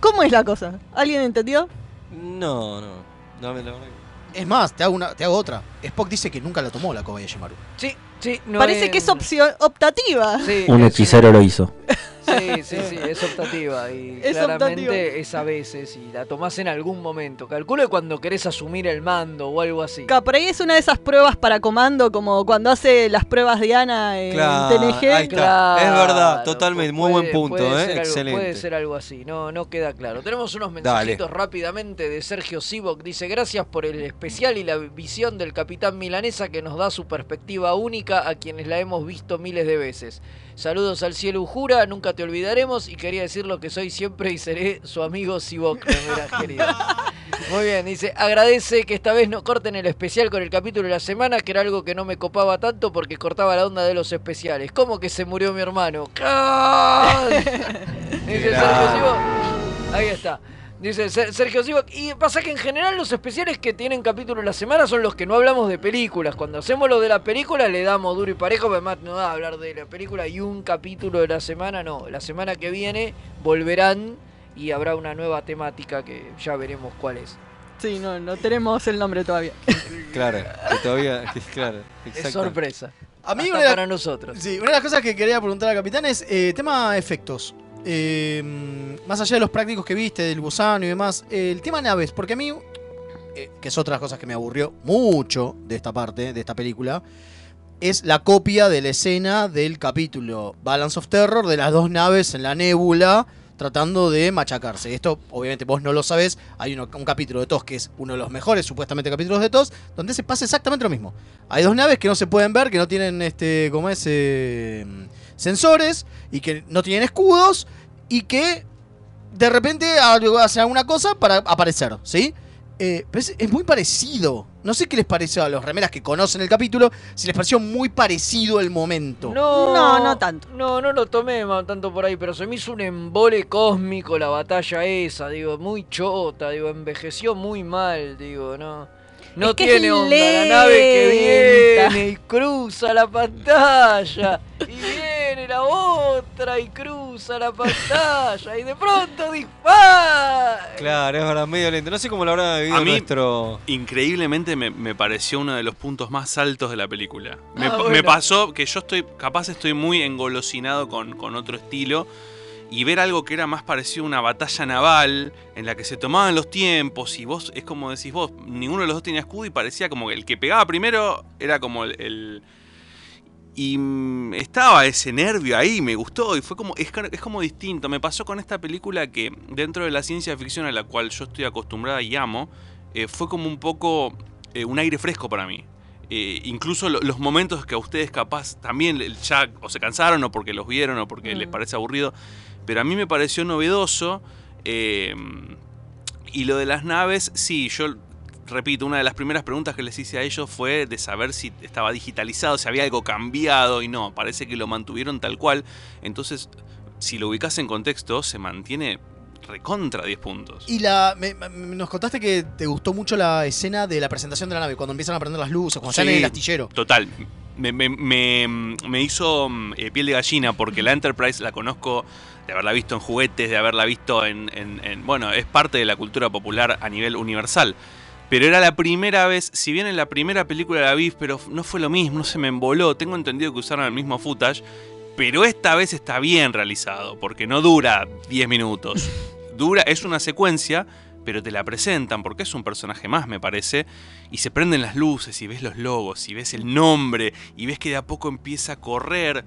¿Cómo es la cosa? ¿Alguien entendió? No, no. no, me lo- Es más, te hago, una, te hago otra. Spock dice que nunca la tomó la Kobayashi Maru. Sí, sí. No Parece que es opción optativa. Sí, Un es- hechicero lo hizo. Sí, sí, sí, es optativa y Es claramente optativa. es a veces y la tomás en algún momento. Calculo cuando querés asumir el mando o algo así. Ca- Por ahí es una de esas pruebas para comando, como cuando hace las pruebas Diana en Claro, TNG. ahí está. es verdad, totalmente. Muy buen punto, puede ¿eh? ser algo- Excelente. puede ser algo así, no, no queda claro. Tenemos unos Dale. mensajitos rápidamente de Sergio Sivok. Dice, gracias por el especial y la visión del capitán milanesa que nos da su perspectiva única a quienes la hemos visto miles de veces. Saludos al cielo Ujura, nunca te olvidaremos y quería decir lo que soy siempre y seré su amigo Sivok, remeras queridas. Muy bien, dice, agradece que esta vez no corten el especial con el capítulo de la semana, que era algo que no me copaba tanto porque cortaba la onda de los especiales. ¿Cómo que se murió mi hermano? Dice Sergio Sivok. Ahí está. Dice Ser- Sergio Sivok. Y pasa que en general los especiales que tienen capítulo la semana son los que no hablamos de películas. Cuando hacemos lo de la película le damos duro y parejo, pero además no da hablar de la película y un capítulo de la semana no. La semana que viene volverán y habrá una nueva temática que ya veremos cuál es. Sí, no, no tenemos el nombre todavía. Claro, que todavía. que- claro, Es exacto. sorpresa. A mí Hasta una de las- para nosotros. Sí, una de las cosas que quería preguntar al capitán es eh, tema efectos. Eh, más allá de los prácticos que viste, del gusano y demás, el tema naves, porque a mí, eh, que es otra cosa que me aburrió mucho de esta parte, de esta película, es la copia de la escena del capítulo Balance of Terror de las dos naves en la nébula tratando de machacarse. Esto, obviamente, vos no lo sabés. Hay un capítulo de TOS que es uno de los mejores, supuestamente, capítulos de TOS, donde se pasa exactamente lo mismo. Hay dos naves que no se pueden ver, que no tienen, este, como es, eh, sensores y que no tienen escudos y que de repente hacen alguna cosa para aparecer, ¿sí? Eh, pero es, es muy parecido. No sé qué les pareció a los remeras que conocen el capítulo, si les pareció muy parecido el momento. No, No, no tanto. No, no lo tomé tanto por ahí, pero se me hizo un embole cósmico la batalla esa, digo, muy chota, digo, envejeció muy mal, digo, no. No Es que tiene onda la nave que viene y cruza la pantalla. Y viene la otra y cruza la pantalla. Y de pronto dispara. Claro, es verdad, medio lento. No sé cómo lo habrá vivido A mí, nuestro. increíblemente, me, me pareció uno de los puntos más altos de la película. Me, Ah, me pasó que yo estoy, capaz estoy muy engolosinado con, con otro estilo. Y ver algo que era más parecido a una batalla naval, en la que se tomaban los tiempos, y vos, es como decís vos, ninguno de los dos tenía escudo y parecía como que el que pegaba primero era como el. el- y mm, estaba ese nervio ahí, me gustó, y fue como. Es, es como distinto. Me pasó con esta película que, dentro de la ciencia ficción a la cual yo estoy acostumbrada y amo, eh, fue como un poco eh, un aire fresco para mí. Eh, incluso lo- los momentos que a ustedes capaz también ya o se cansaron o porque los vieron o porque les parece aburrido, pero a mí me pareció novedoso. eh, y lo de las naves, sí, yo repito, una de las primeras preguntas que les hice a ellos fue de saber si estaba digitalizado, si había algo cambiado y no, parece que lo mantuvieron tal cual. Entonces, si lo ubicas en contexto, se mantiene recontra 10 puntos. Y la, me- me- nos contaste que te gustó mucho la escena de la presentación de la nave, cuando empiezan a prender las luces, cuando están en Sí, el astillero. Total. Me, me- hizo eh, piel de gallina porque la Enterprise la conozco de haberla visto en juguetes, de haberla visto en, en- en- Bueno, es parte de la cultura popular a nivel universal. Pero era la primera vez, si bien en la primera película la vi, pero no fue lo mismo, no se me emboló. Tengo entendido que usaron el mismo footage, pero esta vez está bien realizado, porque no dura 10 minutos. Dura, es una secuencia, pero te la presentan porque es un personaje más, me parece, y se prenden las luces y ves los logos y ves el nombre y ves que de a poco empieza a correr.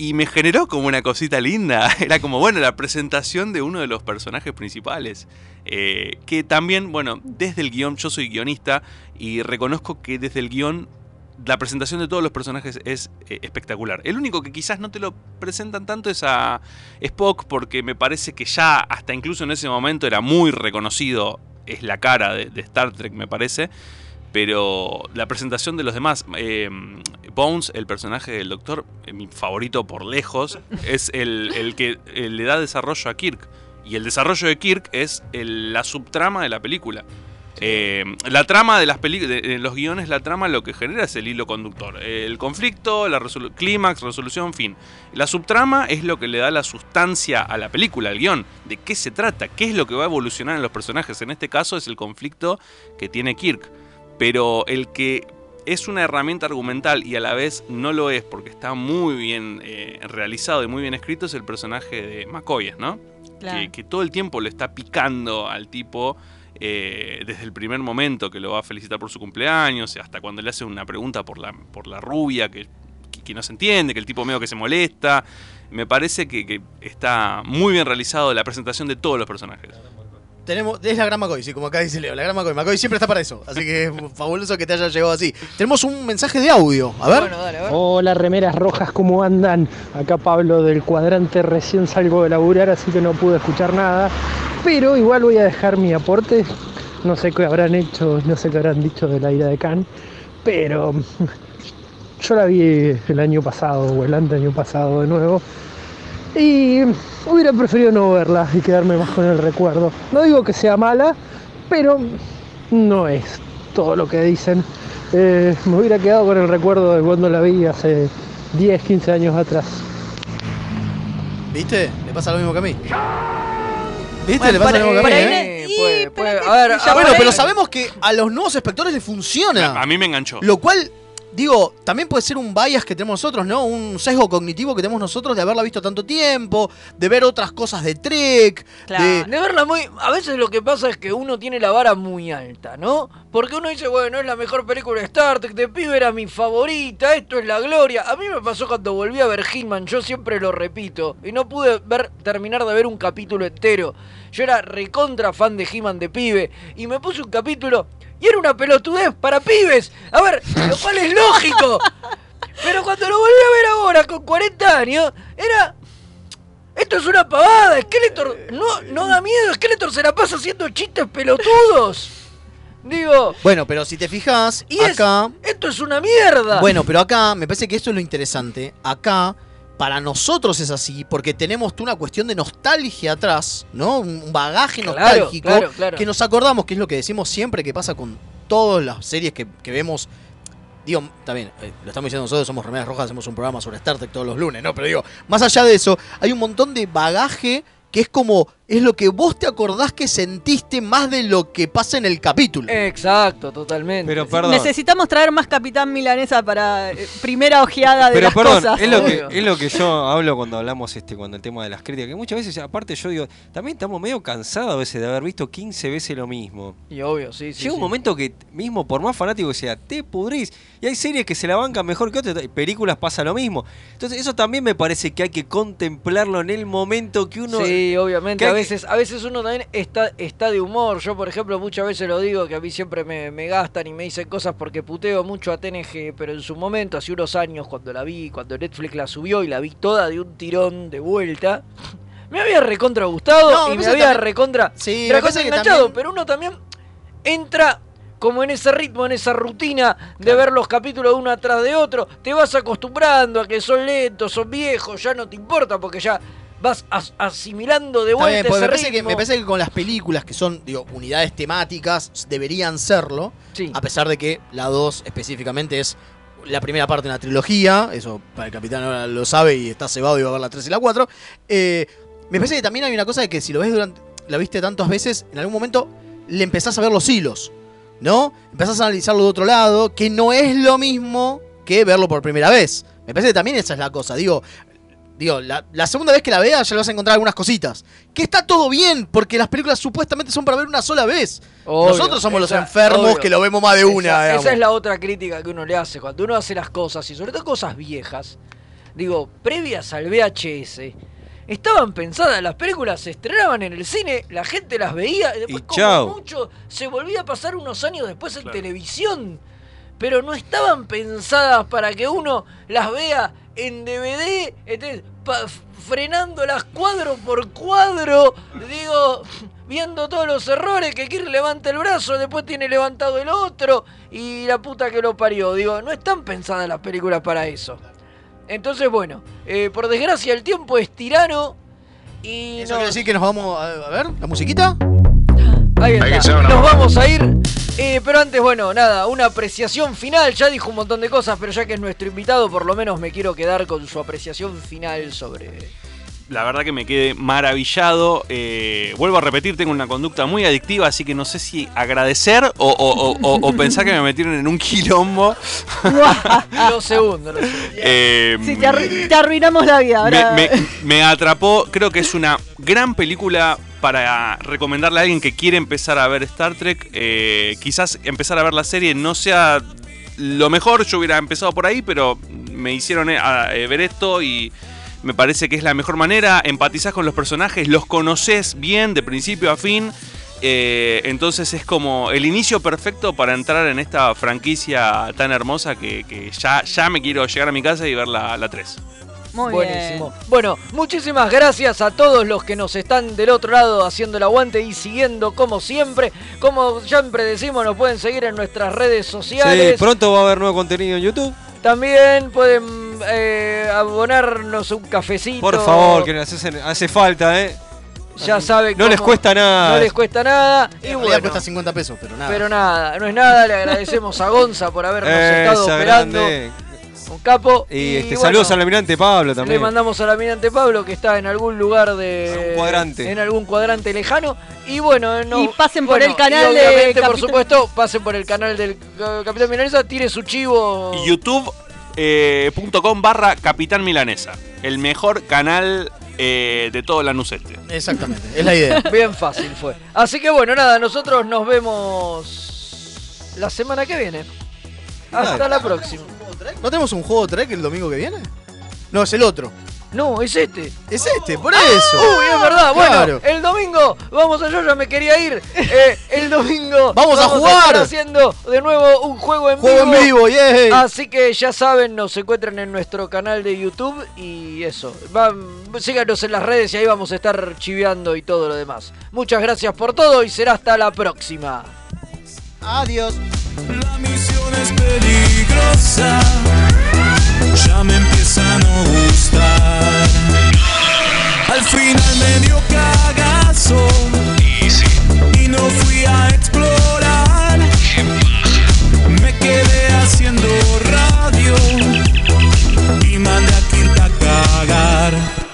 Y me generó como una cosita linda. Era como, bueno, la presentación de uno de los personajes principales. Eh, que también, bueno, desde el guion, yo soy guionista y reconozco que desde el guion la presentación de todos los personajes es eh, espectacular. El único que quizás no te lo presentan tanto es a Spock, porque me parece que ya, hasta incluso en ese momento, era muy reconocido. Es la cara de, de Star Trek, me parece. Pero la presentación de los demás, eh, Bones, el personaje del Doctor, eh, mi favorito por lejos, es el, el que eh, le da desarrollo a Kirk. Y el desarrollo de Kirk es el- la subtrama de la película. Eh, la trama de las películas, en los guiones, la trama lo que genera es el hilo conductor. El conflicto, la resolu- clímax, resolución, fin. La subtrama es lo que le da la sustancia a la película, al guion. ¿De qué se trata? ¿Qué es lo que va a evolucionar en los personajes? En este caso es el conflicto que tiene Kirk. Pero el que es una herramienta argumental y a la vez no lo es porque está muy bien eh, realizado y muy bien escrito es el personaje de McCoy, ¿no? Claro. Que, que todo el tiempo le está picando al tipo eh, desde el primer momento que lo va a felicitar por su cumpleaños, hasta cuando le hace una pregunta por la, por la rubia que, que- que no se entiende, que el tipo medio que se molesta. Me parece que, que está muy bien realizado la presentación de todos los personajes. Tenemos, es la gran McCoy, sí, como acá dice Leo, la gran McCoy. McCoy siempre está para eso, así que es fabuloso que te haya llegado así. Tenemos un mensaje de audio, a ver. Hola remeras rojas, ¿cómo andan? Acá Pablo del cuadrante, recién salgo de laburar, así que no pude escuchar nada. Pero igual voy a dejar mi aporte. No sé qué habrán hecho, no sé qué habrán dicho de la ira de Khan, pero yo la vi el año pasado o el año pasado de nuevo. Y hubiera preferido no verla y quedarme más con el recuerdo. No digo que sea mala, pero no es todo lo que dicen. Eh, me hubiera quedado con el recuerdo de cuando la vi hace 10, 15 años atrás. ¿Viste? Le pasa lo mismo que a mí. ¿Viste? Bueno, Le pasa lo mismo que a mí. por ahí- ¿eh? Sí, puede- puede- a ver, Ah, bueno, pero sabemos que a los nuevos espectadores les funciona. A mí me enganchó. Lo cual, digo, también puede ser un bias que tenemos nosotros, ¿no? Un sesgo cognitivo que tenemos nosotros de haberla visto tanto tiempo, de ver otras cosas de Trek, de... De verla muy. A veces lo que pasa es que uno tiene la vara muy alta, ¿no? Porque uno dice, bueno, es la mejor película de Star Trek, de pibe era mi favorita, esto es la gloria. A mí me pasó cuando volví a ver Hitman, yo siempre lo repito, y no pude ver, terminar de ver un capítulo entero. Yo era recontra fan de He-Man de pibe, y me puse un capítulo, y era una pelotudez para pibes. A ver, lo cual es lógico. Pero cuando lo volví a ver ahora, con 40 años, era. Esto es una pavada, Skeletor no, no da miedo, Skeletor se la pasa haciendo chistes pelotudos. Digo, Bueno, pero si te fijas, y es- acá... esto es una mierda. Bueno, pero acá me parece que esto es lo interesante. Acá, para nosotros es así, porque tenemos una cuestión de nostalgia atrás, ¿no? Un bagaje Claro, nostálgico claro, claro. que nos acordamos, que es lo que decimos siempre que pasa con todas las series que, que vemos. Digo, también, eh, lo estamos diciendo nosotros, somos Remeras Rojas, hacemos un programa sobre Star Trek todos los lunes, ¿no? Pero digo, más allá de eso, hay un montón de bagaje que es como, es lo que vos te acordás que sentiste más de lo que pasa en el capítulo. Exacto, totalmente. Pero perdón. Necesitamos traer más Capitán Milanesa para eh, primera ojeada de Pero las perdón, cosas. es lo, que, es lo que yo hablo cuando hablamos este cuando el tema de las críticas, que muchas veces, aparte yo digo, también estamos medio cansados a veces de haber visto 15 veces lo mismo. Y obvio, sí, sí. Llega un sí. momento que, mismo por más fanático que sea, te pudrís. Y hay series que se la bancan mejor que otras, y películas pasa lo mismo. Entonces, eso también me parece que hay que contemplarlo en el momento que uno. Sí, obviamente. que- veces, a veces uno también está, está de humor. Yo, por ejemplo, muchas veces lo digo que a mí siempre me, me gastan y me dicen cosas porque puteo mucho a TNG, pero en su momento, hace unos años, cuando la vi, cuando Netflix la subió y la vi toda de un tirón de vuelta, me había recontra gustado No, y me había también- recontra, Sí, recontra enganchado, también- pero uno también entra como en ese ritmo, en esa rutina de ver los capítulos uno atrás de otro, te vas acostumbrando a que son lentos, son viejos, ya no te importa porque ya vas as- asimilando de vuelta bien, ese me, parece que, ritmo. me parece que con las películas que son, digo, unidades temáticas, deberían serlo. A pesar de que la 2 específicamente es la primera parte de una trilogía. Eso para el capitán ahora lo sabe y está cebado y va a ver la 3 y la 4. Eh, me parece que también hay una cosa de que si lo ves durante. La viste tantas veces, en algún momento le empezás a ver los hilos. ¿No? Empezás a analizarlo de otro lado, que no es lo mismo que verlo por primera vez. Me parece que también esa es la cosa. Digo, Digo, la, la segunda vez que la veas ya le vas a encontrar algunas cositas. Que está todo bien, porque las películas supuestamente son para ver una sola vez. Obvio, Nosotros somos los enfermos obvio. que lo vemos más de una. Esa, esa es la otra crítica que uno le hace. Cuando uno hace las cosas, y sobre todo cosas viejas, digo, previas al VHS, estaban pensadas, las películas se estrenaban en el cine, la gente las veía, y después Y como chao. mucho se volvía a pasar unos años después en televisión. Pero no estaban pensadas para que uno las vea en DVD, entonces, frenándolas cuadro por cuadro, digo, viendo todos los errores, que Kirk levanta el brazo, después tiene levantado el otro, y la puta que lo parió. Digo, no están pensadas las películas para eso. Entonces, bueno, eh, por desgracia el tiempo es tirano y ¿Eso nos- quiere decir que nos vamos a, a ver la musiquita? Ahí está. Nos vamos a ir. Eh, pero antes, bueno, nada, una apreciación final. Ya dijo un montón de cosas, pero ya que es nuestro invitado, por lo menos me quiero quedar con su apreciación final sobre. La verdad que me quedé maravillado. eh, vuelvo a repetir, tengo una conducta muy adictiva, así que no sé si agradecer o, o- o- o- o pensar que me metieron en un quilombo. Lo segundo, lo segundo. Eh, Sí, te, arru- te arruinamos la vida. Me- me atrapó, creo que es una gran película para recomendarle a alguien que quiere empezar a ver Star Trek. Eh, quizás empezar a ver la serie no sea lo mejor, yo hubiera empezado por ahí, pero me hicieron eh, a- eh, ver esto y me parece que es la mejor manera. Empatizás con los personajes, los conoces bien de principio a fin. entonces es como el inicio perfecto para entrar en esta franquicia tan hermosa que, que ya, ya me quiero llegar a mi casa y ver la, la 3. Muy Buenísimo. Bueno, muchísimas gracias a todos los que nos están del otro lado haciendo el aguante y siguiendo como siempre. Como siempre decimos, nos pueden seguir en nuestras redes Sí, sociales. pronto va a haber nuevo contenido en YouTube. También pueden eh, abonarnos un cafecito. Por favor, que nos hace, hace falta, ¿eh? Ya saben No les cuesta nada. No les cuesta nada. Y En realidad bueno, cuesta 50 pesos, pero nada. pero nada, no es nada. Le agradecemos a Gonza por habernos estado operando. grande. Un capo. Y, este, bueno, saludos al almirante Pablo Le también. mandamos al almirante Pablo que está en algún lugar de. Algún cuadrante. En algún cuadrante lejano. Y bueno, no, Y pasen por bueno, el canal de obviamente, por supuesto, pasen por el canal del eh, Capitán Milanesa, tire su chivo. youtube.com barra Capitán Milanesa. El mejor canal eh, de todo Lanús-Este. Exactamente, es la idea. Bien fácil fue. Así que bueno, nada, nosotros nos vemos la semana que viene. Hasta la próxima. ¿No tenemos un juego Trek el domingo que viene? No, es el otro. No, es este. Es este, por eso. Uy, es verdad. Bueno, el domingo vamos a yo ya me quería ir. Eh, el domingo Vamos a jugar. estar haciendo de nuevo un juego en Juego vivo. en vivo, yay. Así que ya saben, nos encuentran en nuestro canal de YouTube y eso. Van, síganos en las redes y ahí vamos a estar chiveando y todo lo demás. Muchas gracias por todo y será hasta la próxima. Adiós. La misión es peligrosa. Ya me empieza a no gustar. Al final me dio cagazo. Y no fui a explorar. Me quedé haciendo radio. Y mandé a Quinta a cagar.